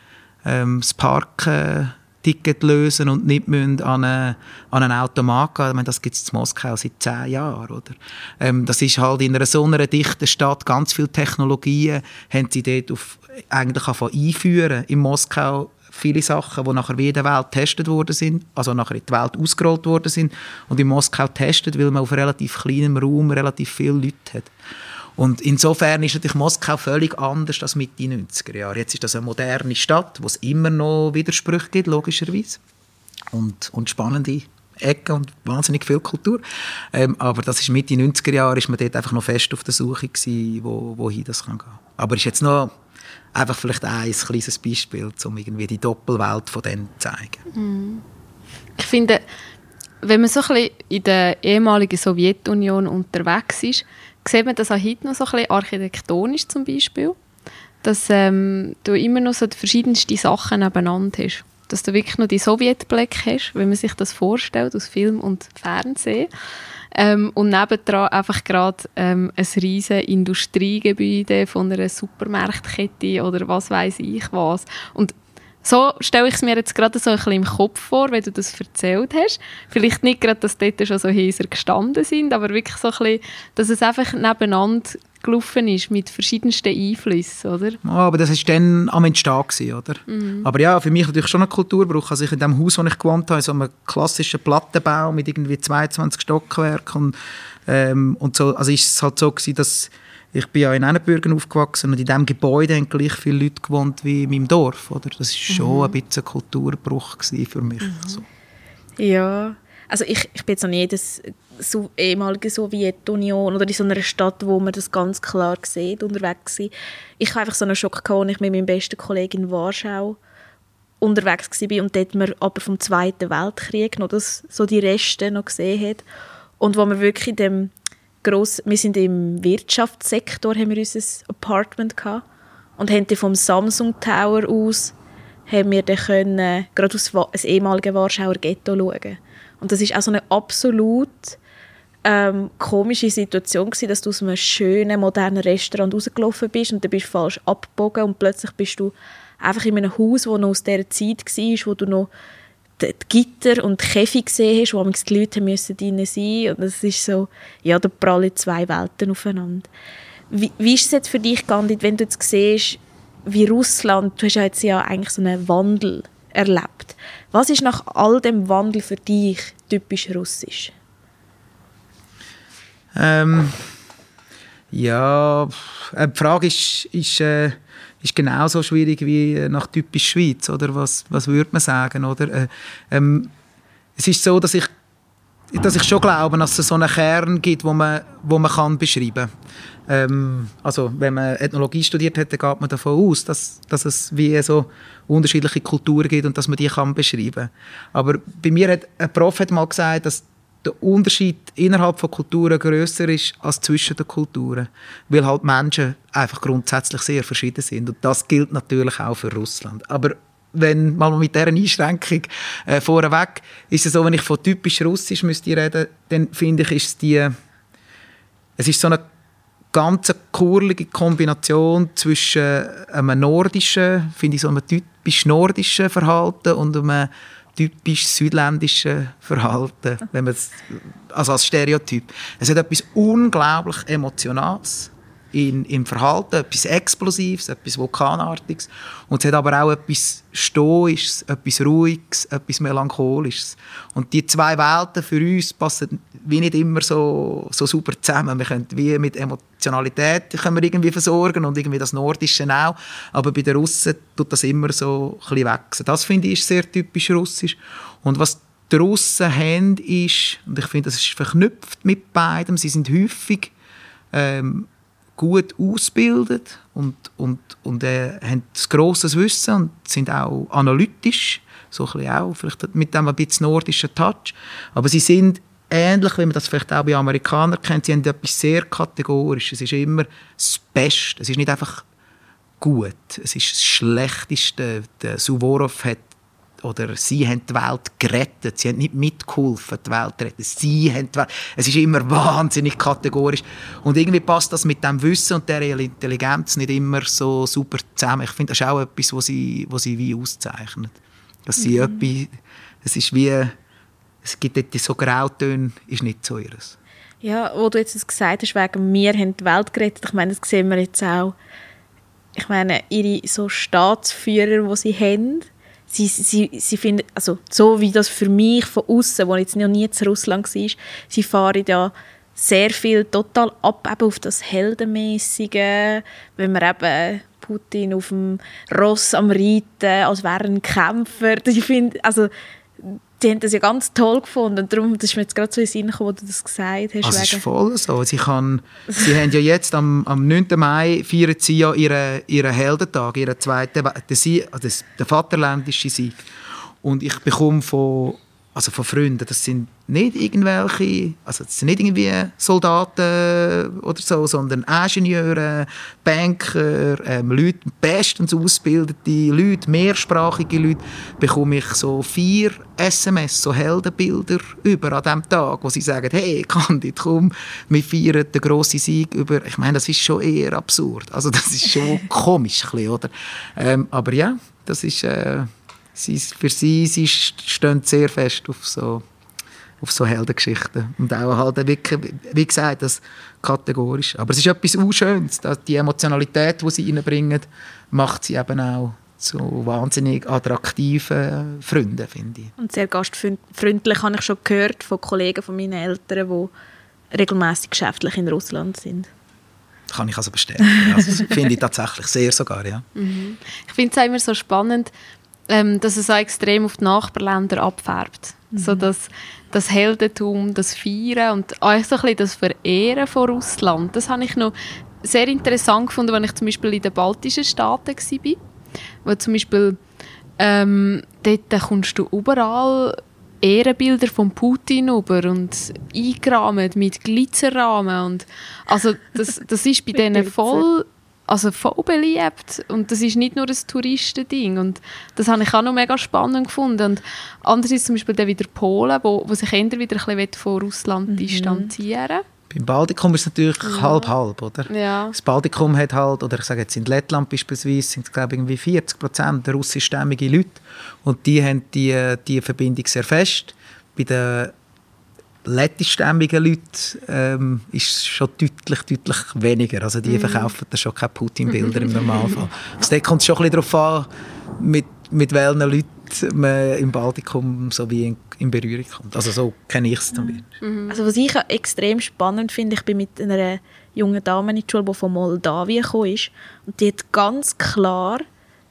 ähm, das Parken Ticket lösen und nicht müssen an, eine, an einen Automat gehen. Ich meine, das gibt es in Moskau seit zehn Jahren. Oder? Ähm, das ist halt in einer so einer dichten Stadt, ganz viele Technologien haben sie dort auf, eigentlich einführen. In Moskau viele Sachen, die nachher wie in der Welt getestet worden sind, also nachher in die Welt ausgerollt worden sind und in Moskau testet, weil man auf relativ kleinem Raum relativ viele Leute hat. Und insofern ist natürlich Moskau völlig anders als Mitte 90er Jahre. Jetzt ist das eine moderne Stadt, wo es immer noch Widersprüche gibt, logischerweise. Und, und spannende Ecken und wahnsinnig viel Kultur. Ähm, aber das ist Mitte 90er Jahre, ist man dort einfach noch fest auf der Suche gewesen, wo, wohin das kann gehen. Aber ist jetzt noch einfach vielleicht ein kleines Beispiel, um irgendwie die Doppelwelt von denen zu zeigen. Mhm. Ich finde, wenn man so ein bisschen in der ehemaligen Sowjetunion unterwegs ist, sieht man das auch heute noch so ein bisschen architektonisch zum Beispiel, dass ähm, du immer noch so die verschiedensten Sachen nebeneinander hast. Dass du wirklich noch die Sowjetblick hast, wenn man sich das vorstellt aus Film und Fernsehen. Ähm, und nebendran einfach gerade ähm, ein riesiges Industriegebäude von einer Supermarktkette oder was weiß ich was. Und So stelle ich es mir jetzt gerade so ein bisschen im Kopf vor, wenn du das erzählt hast. Vielleicht nicht gerade, dass dort schon so Häuser gestanden sind, aber wirklich so ein bisschen, dass es einfach nebeneinander gelaufen ist mit verschiedensten Einflüssen, oder? Ja, aber das war dann am Entstehen, gewesen, oder? Mhm. Aber ja, für mich natürlich schon ein Kulturbruch. Also ich in dem Haus, wo ich gewohnt habe, so einem klassischen Plattenbau mit irgendwie 22 Stockwerken und, ähm, und so, also ist es halt so gewesen, dass ich bin ja in Ennenbürgen aufgewachsen und in diesem Gebäude haben gleich viele Leute gewohnt wie in meinem Dorf. Oder? Das war schon mhm. ein bisschen ein Kulturbruch für mich. Mhm. Also. Ja, also ich, ich bin jetzt noch nie das so ehemalige Sowjetunion oder in so einer Stadt, wo man das ganz klar sieht, unterwegs war. Ich hatte einfach so einen Schock, als ich mit meinem besten Kollegen in Warschau unterwegs war und dort man aber vom Zweiten Weltkrieg noch das, so die Reste noch gesehen hat und wo man wirklich in dem gross, wir sind im Wirtschaftssektor, haben wir unser Apartment gehabt und haben vom Samsung Tower aus haben wir dann können, gerade aus dem ehemaligen Warschauer Ghetto schauen. Und das ist auch so eine absolut ähm, komische Situation gewesen, dass du aus einem schönen, modernen Restaurant rausgelaufen bist und dann bist du falsch abgebogen und plötzlich bist du einfach in einem Haus, das noch aus dieser Zeit war, wo du noch die Gitter und die Käfig gesehen hast, wo die Leute müssen drin sein und das ist so, ja, da prallen zwei Welten aufeinander. Wie, wie ist es jetzt für dich, Gandhi, wenn du jetzt siehst, wie Russland, du hast ja jetzt ja eigentlich so einen Wandel erlebt. Was ist nach all dem Wandel für dich typisch russisch? Ähm, ja, äh, die Frage ist, ist äh, ist genauso schwierig wie äh, nach typisch Schweiz, oder? Was, was würde man sagen, oder? Äh, ähm, es ist so, dass ich, dass ich schon glaube, dass es so einen Kern gibt, wo man, wo man kann beschreiben kann. Ähm, also, wenn man Ethnologie studiert hat, dann geht man davon aus, dass, dass es wie so unterschiedliche Kulturen gibt und dass man die kann beschreiben kann. Aber bei mir hat ein Prof hat mal gesagt, dass der Unterschied innerhalb von Kulturen größer ist als zwischen den Kulturen, weil halt Menschen einfach grundsätzlich sehr verschieden sind und das gilt natürlich auch für Russland. Aber wenn mal mit dieser Einschränkung äh, vorweg ist es so, wenn ich von typisch Russisch müsste reden, dann finde ich, ist es die, es ist so eine ganz kurlige Kombination zwischen einem nordischen, finde ich so einem typisch nordischen Verhalten und einem typisch südländische Verhalten, wenn man also als Stereotyp. Es hat etwas unglaublich Emotionales in, im Verhalten, etwas Explosives, etwas Vulkanartiges. Und es hat aber auch etwas Stoisches, etwas Ruhiges, etwas Melancholisches. Und die zwei Welten für uns passen wie nicht immer so, so super zusammen. Wir können wie mit Emotionalität können wir irgendwie versorgen und irgendwie das Nordische auch. Aber bei den Russen tut das immer so ein bisschen wechseln. Das finde ich sehr typisch russisch. Und was die Russen haben, ist, und ich finde, das ist verknüpft mit beidem, sie sind häufig ähm, gut ausgebildet und, und, und äh, haben ein grosses Wissen und sind auch analytisch, so ein bisschen auch, vielleicht mit dem ein bisschen nordischen Touch. Aber sie sind ähnlich, wie man das vielleicht auch bei Amerikanern kennt, sie haben etwas sehr Kategorisches. Es ist immer das Beste. Es ist nicht einfach gut. Es ist das Schlechteste. Der Suvorov hat oder sie haben die Welt gerettet. Sie haben nicht mitgeholfen, die Welt zu retten. Sie haben die Welt. Es ist immer wahnsinnig kategorisch. Und irgendwie passt das mit dem Wissen und der Intelligenz nicht immer so super zusammen. Ich finde, das ist auch etwas, was sie, was sie wie auszeichnet. Dass sie mhm. etwas, es ist wie, es gibt dort so Grautöne, ist nicht so ihres. Ja, wo du jetzt gesagt hast, wegen «Wir haben die Welt gerettet», ich meine, das sehen wir jetzt auch, ich meine, ihre so Staatsführer, die sie haben, sie, sie, sie finden, also so wie das für mich von außen, wo ich jetzt noch nie zu Russland war, sie fahren ja sehr viel total ab eben auf das Heldenmäßige, wenn man eben Putin auf dem Ross am Reiten, als wäre ein Kämpfer. Ich finde, also die haben das ja ganz toll gefunden und darum das ist mir jetzt gerade so in den Sinn gekommen, wo du das gesagt hast. Also es ist voll so. Sie, kann, sie haben ja jetzt am, am 9. Mai feiern sie ja ihren, ihren Heldentag, ihren zweiten, den, Sie, also der Vaterländische Sieg. Und ich bekomme von also von Freunden, das sind nicht irgendwelche, also das sind nicht irgendwie Soldaten oder so, sondern Ingenieure, Banker, ähm, Leute, bestens ausgebildete Leute, mehrsprachige Leute, bekomme ich so vier SMS, so Heldenbilder über an diesem Tag, wo sie sagen, hey Candid, komm, wir feiern den grossen Sieg über, ich meine, das ist schon eher absurd, also das ist schon komisch, oder? Ähm, aber ja, das ist... Äh, sie, für sie, sie stehen sehr fest auf so, auf so Heldengeschichten. Und auch halt wirklich, wie gesagt, das kategorisch. Aber es ist etwas Unschönes. Die Emotionalität, die sie reinbringen, macht sie eben auch zu wahnsinnig attraktiven Freunden, finde ich. Und sehr gastfreundlich habe ich schon gehört von Kollegen von meinen Eltern, die regelmäßig geschäftlich in Russland sind. Das kann ich also bestätigen. Also, das finde ich tatsächlich sehr sogar, ja. Mhm. Ich finde es immer so spannend, ähm, dass es auch extrem auf die Nachbarländer abfärbt. Mhm. So dass das Heldentum, das Feiern und auch so ein bisschen das Verehren von Russland, das habe ich noch sehr interessant gefunden, als ich zum Beispiel in den baltischen Staaten war. Wo zum Beispiel ähm, dort kommst du überall Ehrenbilder von Putin über und eingerahmt mit Glitzerrahmen und also das, das ist bei denen voll also voll beliebt und das ist nicht nur ein Touristending und das habe ich auch noch mega spannend gefunden und andererseits zum Beispiel dann wieder Polen, wo, wo sich eher wieder ein bisschen von Russland mhm. distanzieren beim Baltikum ist es natürlich halb-halb, oder? Ja. Das Baltikum hat halt, oder ich sage jetzt in Lettland beispielsweise, sind es glaube ich irgendwie 40 Prozent russischstämmige Leute und die haben die, die Verbindung sehr fest. Bei den lettischstämmigen Leuten ähm, ist schon deutlich, deutlich weniger. Also die mm. verkaufen da schon keine Putin-Bilder im Normalfall. Also da kommt es schon ein bisschen darauf an, mit, mit welchen Leuten man im Baltikum so wie in, in Berührung kommt. Also so kenne ich es dann mhm. Also was ich extrem spannend finde, ich bin mit einer jungen Dame in die Schule, die von Moldawien gekommen ist und die hat ganz klar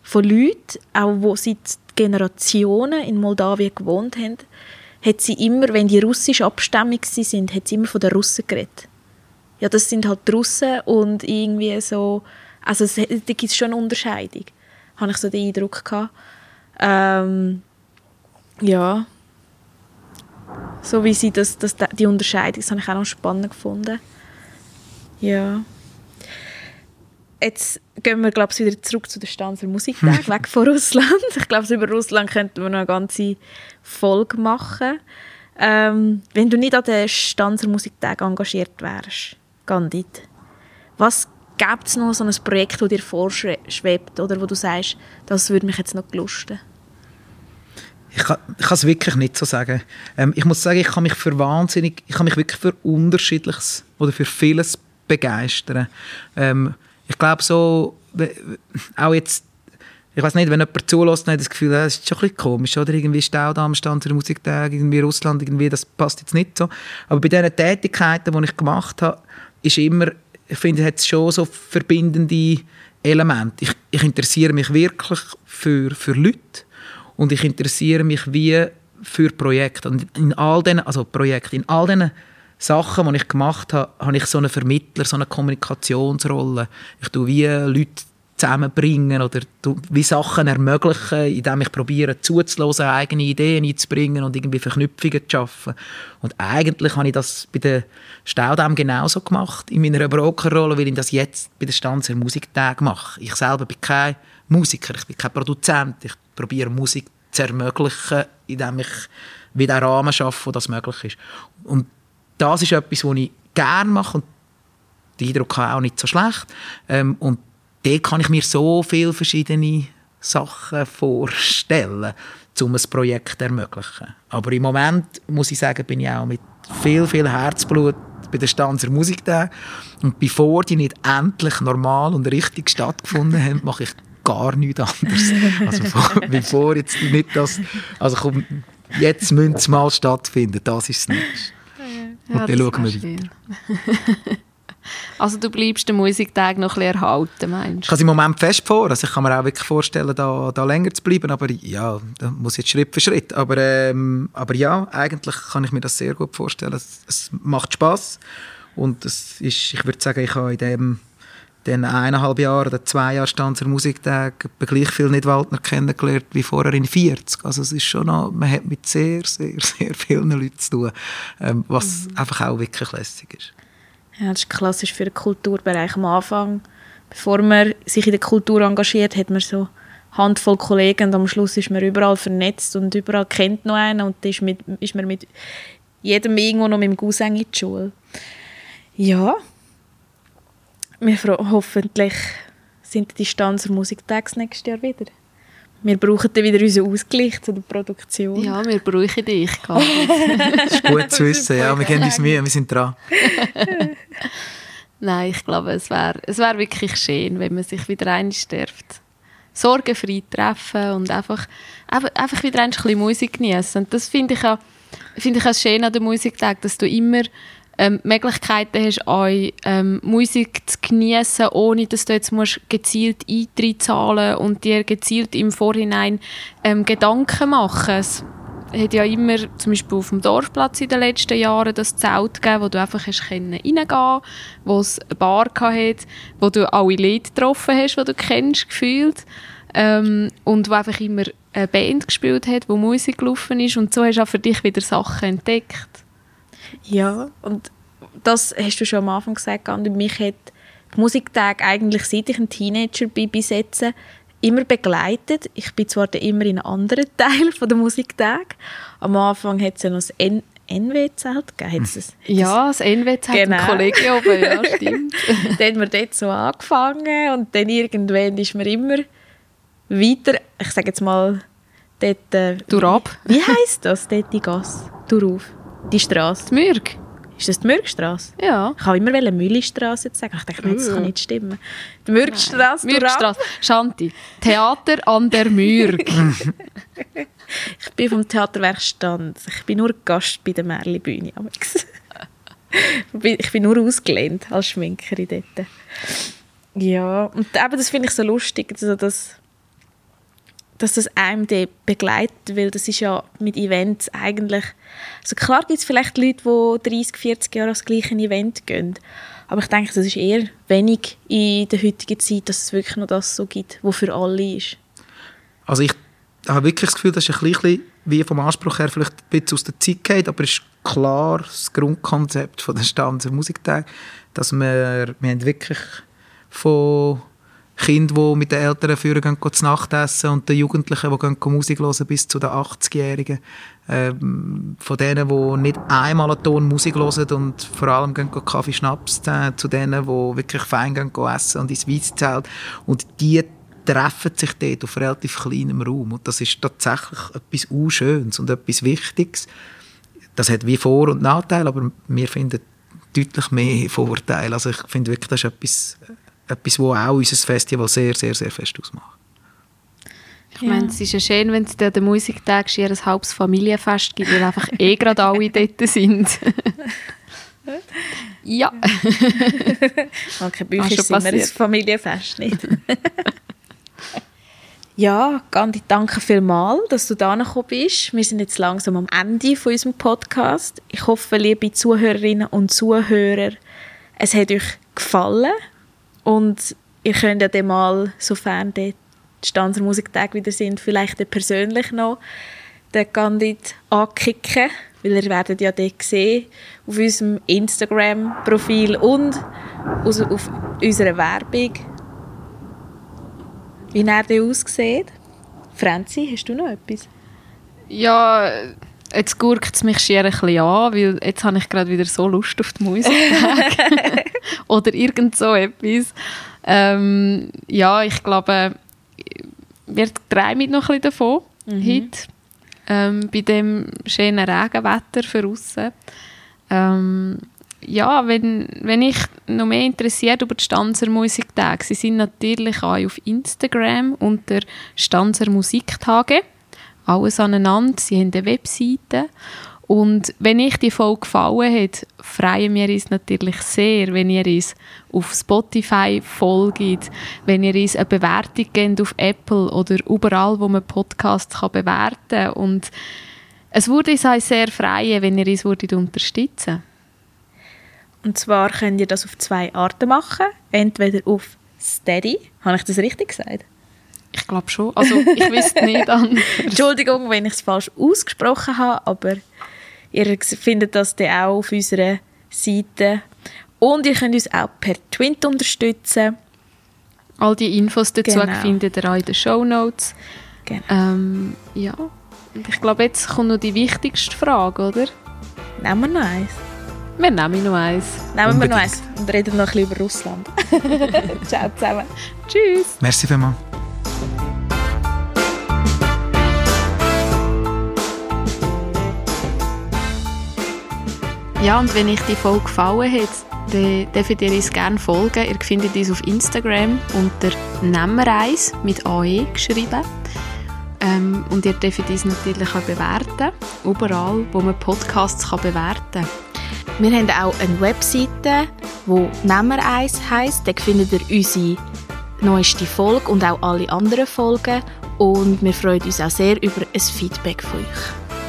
von Leuten, auch die seit Generationen in Moldawien gewohnt haben, hat sie immer, wenn die russisch abstämmig sind, hat sie immer von den Russen geredet. Ja, das sind halt die Russen und irgendwie so, also es, da gibt es schon eine Unterscheidung, habe ich so den Eindruck gehabt. Ähm, ja, so wie sie das, das, die Unterscheidung, das habe ich auch noch spannend gefunden. Ja jetzt gehen wir glaube ich, wieder zurück zu den Stanzer Musiktagen, weg von Russland. Ich glaube, über Russland könnten wir noch eine ganze Folge machen. Ähm, wenn du nicht an den Stanzer Musiktagen engagiert wärst, Gandit, was gibt es noch so ein Projekt, das dir vorschwebt oder wo du sagst, das würde mich jetzt noch gelusten? Ich kann, ich kann es wirklich nicht so sagen. Ähm, ich muss sagen, ich kann mich für wahnsinnig, ich kann mich wirklich für Unterschiedliches oder für vieles begeistern. Ähm, ich glaube so, auch jetzt, ich weiß nicht, wenn jemand zulässt, hat das Gefühl, das ist schon ein bisschen komisch, oder? Irgendwie Staudamm, Stand der Musiktag, irgendwie Russland, irgendwie, das passt jetzt nicht so. Aber bei diesen Tätigkeiten, die ich gemacht habe, ist immer, ich finde, hat es schon so verbindende Elemente. Ich, ich interessiere mich wirklich für, für Leute und ich interessiere mich wie für Projekte. Und in all diesen, also Projekte, in all diesen Sachen, die ich gemacht habe, habe ich so einen Vermittler, so eine Kommunikationsrolle. Ich tue wie Leute zusammenbringen oder wie Sachen ermöglichen, indem ich probiere zuzulassen, eigene Ideen einzubringen und irgendwie Verknüpfungen zu schaffen. Und eigentlich habe ich das bei der Staudamm genauso gemacht, in meiner Brokerrolle, weil ich das jetzt bei den Stanzer Musiktagen mache. Ich selber bin kein Musiker, ich bin kein Produzent, ich probiere Musik zu ermöglichen, indem ich wieder einen Rahmen schaffe, wo das möglich ist. Und das ist etwas, was ich gerne mache und der Eindruck auch nicht so schlecht. Ähm, und da kann ich mir so viele verschiedene Sachen vorstellen, um ein Projekt zu ermöglichen. Aber im Moment, muss ich sagen, bin ich auch mit viel, viel Herzblut bei der Stanzer Musiktag. Und bevor die nicht endlich normal und richtig stattgefunden haben, mache ich gar nichts anderes. Also bevor jetzt nicht das... Also komm, jetzt müssen sie mal stattfinden, das ist das Nächste. Ja, und dann schauen wir weiter. Also du bleibst den Musiktag noch ein bisschen erhalten, meinst du? Ich kann es im Moment fest vor. Also ich kann mir auch wirklich vorstellen, da, da länger zu bleiben. Aber ja, da muss jetzt Schritt für Schritt. Aber, ähm, aber ja, eigentlich kann ich mir das sehr gut vorstellen. Es, es macht Spaß und es ist, ich würde sagen, ich habe in dem dann eineinhalb Jahre oder zwei Jahre Stanzer Musiktag gleich viel Nidwaldner kennengelernt wie vorher in 40. Also es ist schon noch, man hat mit sehr, sehr, sehr vielen Leuten zu tun, ähm, was mhm. einfach auch wirklich lässig ist. Ja, das ist klassisch für den Kulturbereich am Anfang. Bevor man sich in der Kultur engagiert, hat man so Handvoll Kollegen und am Schluss ist man überall vernetzt und überall kennt noch einen und ist, mit, ist man mit jedem irgendwo noch mit dem Cousin in die Schule. Ja, wir hoffentlich sind die Stanzer Musiktags nächstes Jahr wieder. Wir brauchen dann wieder unseren Ausgleich zu der Produktion. Ja, wir brauchen dich. das ist gut zu wissen, ja. Wir geben uns Mühe, wir sind dran. Nein, ich glaube, es wäre es wär wirklich schön, wenn man sich wieder einsterft. Sorgenfrei treffen und einfach, einfach, einfach wieder ein bisschen Musik genießen. Und das finde ich auch, finde ich auch schön an den Musiktag, dass du immer ähm, Möglichkeiten hast, euch ähm, Musik zu genießen, ohne dass du jetzt musst gezielt Eintritt zahlen und dir gezielt im Vorhinein ähm, Gedanken machen. Es hat ja immer, zum Beispiel auf dem Dorfplatz in den letzten Jahren, das Zelt gegeben, wo du einfach hast reingehen konntest, wo es eine Bar hatte, wo du alle Leute getroffen hast, die du kennst, gefühlt. Ähm, und wo einfach immer eine Band gespielt hat, wo Musik gelaufen ist und so hast du auch für dich wieder Sachen entdeckt. Ja, und das hast du schon am Anfang gesagt, und mich hat die Musiktage eigentlich, seit ich ein Teenager bin, bis jetzt immer begleitet. Ich bin zwar immer in einem anderen Teil von der Musiktage. Am Anfang hat es ja noch das N NW-Zelt gegeben. ja, das NW-Zelt genau. im Kollegium oben, ja, stimmt. dann haben wir dort so angefangen und dann irgendwann ist man immer weiter, ich sage jetzt mal, dort... Äh, Durab. Wie heisst das, dort die Gasse? Durauf. Die Straße. Die Mürg. Ist das die Mürgstrasse? Ja. Ich habe immer Müllistrasse sagen. Ich dachte, das kann nicht stimmen. Die Mürgstrasse. Mürgstrasse. Shanti. Theater an der Mürg. ich bin vom Theaterwerkstand. Ich bin nur Gast bei der Märli-Bühne. ich bin nur ausgelehnt als Schminkerin dort. Ja, und eben, das finde ich so lustig, also das dass das einem begleitet, weil das ist ja mit Events eigentlich, also klar gibt es vielleicht Leute, die 30, 40 Jahre das gleiche Event gehen, aber ich denke, das ist eher wenig in der heutigen Zeit, dass es wirklich noch das so gibt, was für alle ist. Also ich habe wirklich das Gefühl, das ist ein bisschen wie vom Anspruch her vielleicht ein bisschen aus der Zeit geht, aber es ist klar das Grundkonzept von der Stanzer Musiktag, dass wir, wir haben wirklich von Kinder, die mit den Eltern führen, gehen, zu Nacht essen und den Jugendlichen, die gehen, Musik hören, bis zu den 80-Jährigen. Ähm, von denen, die nicht einmal einen Ton Musik hören und vor allem gehen, Kaffee, Schnaps, äh, zu denen, die wirklich fein gehen, essen und ins Weisszelt. Und die treffen sich dort auf relativ kleinem Raum. Und das ist tatsächlich etwas Unschönes und etwas Wichtiges. Das hat wie Vor- und Nachteile, aber wir finden deutlich mehr Vorteile. Also ich finde wirklich, das ist etwas etwas, was auch unser Festival sehr, sehr, sehr fest ausmacht. Ich meine, es ist ja schön, wenn es an den Musiktag schier ein halbes Familienfest gibt, weil einfach eh gerade alle dort sind. ja. Okay, bei euch ist immer ein Familienfest, nicht? ja, Gandhi, danke vielmals, dass du da gekommen bist. Wir sind jetzt langsam am Ende von unserem Podcast. Ich hoffe, liebe Zuhörerinnen und Zuhörer, es hat euch gefallen. Und ihr könnt ja dann mal, sofern die Stanzer Musiktage wieder sind, vielleicht persönlich noch den Candid ankicken, weil ihr werdet ja dort sehen, auf unserem Instagram-Profil und auf unserer Werbung, wie er denn aussieht. Franzi, hast du noch etwas? Ja, jetzt gurkt es mich schier ein bisschen an, weil jetzt habe ich gerade wieder so Lust auf die Musik. Oder irgend so etwas. Ähm, ja, ich glaube, wir träumen noch ein bisschen davon mhm. heute. Ähm, bei dem schönen Regenwetter für aussen. Ähm, ja, wenn, wenn ich noch mehr interessiert über die Stanzer Musiktage, sie sind natürlich auch auf Instagram unter Stanzer Musiktage alles aneinander. Sie haben eine Webseite. Und wenn euch die Folge gefallen hat, freuen wir uns natürlich sehr, wenn ihr uns auf Spotify folgt, wenn ihr uns eine Bewertung gebt auf Apple oder überall, wo man Podcasts bewerten kann. Und es würde uns auch sehr freuen, wenn ihr uns würdet unterstützen Und zwar könnt ihr das auf zwei Arten machen. Entweder auf Steady. Habe ich das richtig gesagt? Ich glaube schon. Also ich wüsste nicht. Entschuldigung, wenn ich es falsch ausgesprochen habe, aber ihr findet das dann auch auf unserer Seite. Und ihr könnt uns auch per Twint unterstützen. All die Infos dazu Genau. findet ihr auch in den Show Notes. Genau. Ähm, ja. Und ich glaube, jetzt kommt noch die wichtigste Frage, oder? Nehmen wir noch eins. Wir nehmen noch eins. Nehmen wir noch eins und reden noch ein bisschen über Russland. Ciao zusammen. Tschüss. Merci vielmals. Ja, und wenn euch die Folge gefallen hat, dann dürft ihr uns gerne folgen. Ihr findet uns auf Instagram unter Nemmereis mit AE geschrieben. Ähm, und ihr dürft uns natürlich auch bewerten. Überall, wo man Podcasts kann bewerten kann. Wir haben auch eine Webseite, die Nemmereis heisst. Da findet ihr unsere neueste Folge und auch alle anderen Folgen. Und wir freuen uns auch sehr über ein Feedback von euch.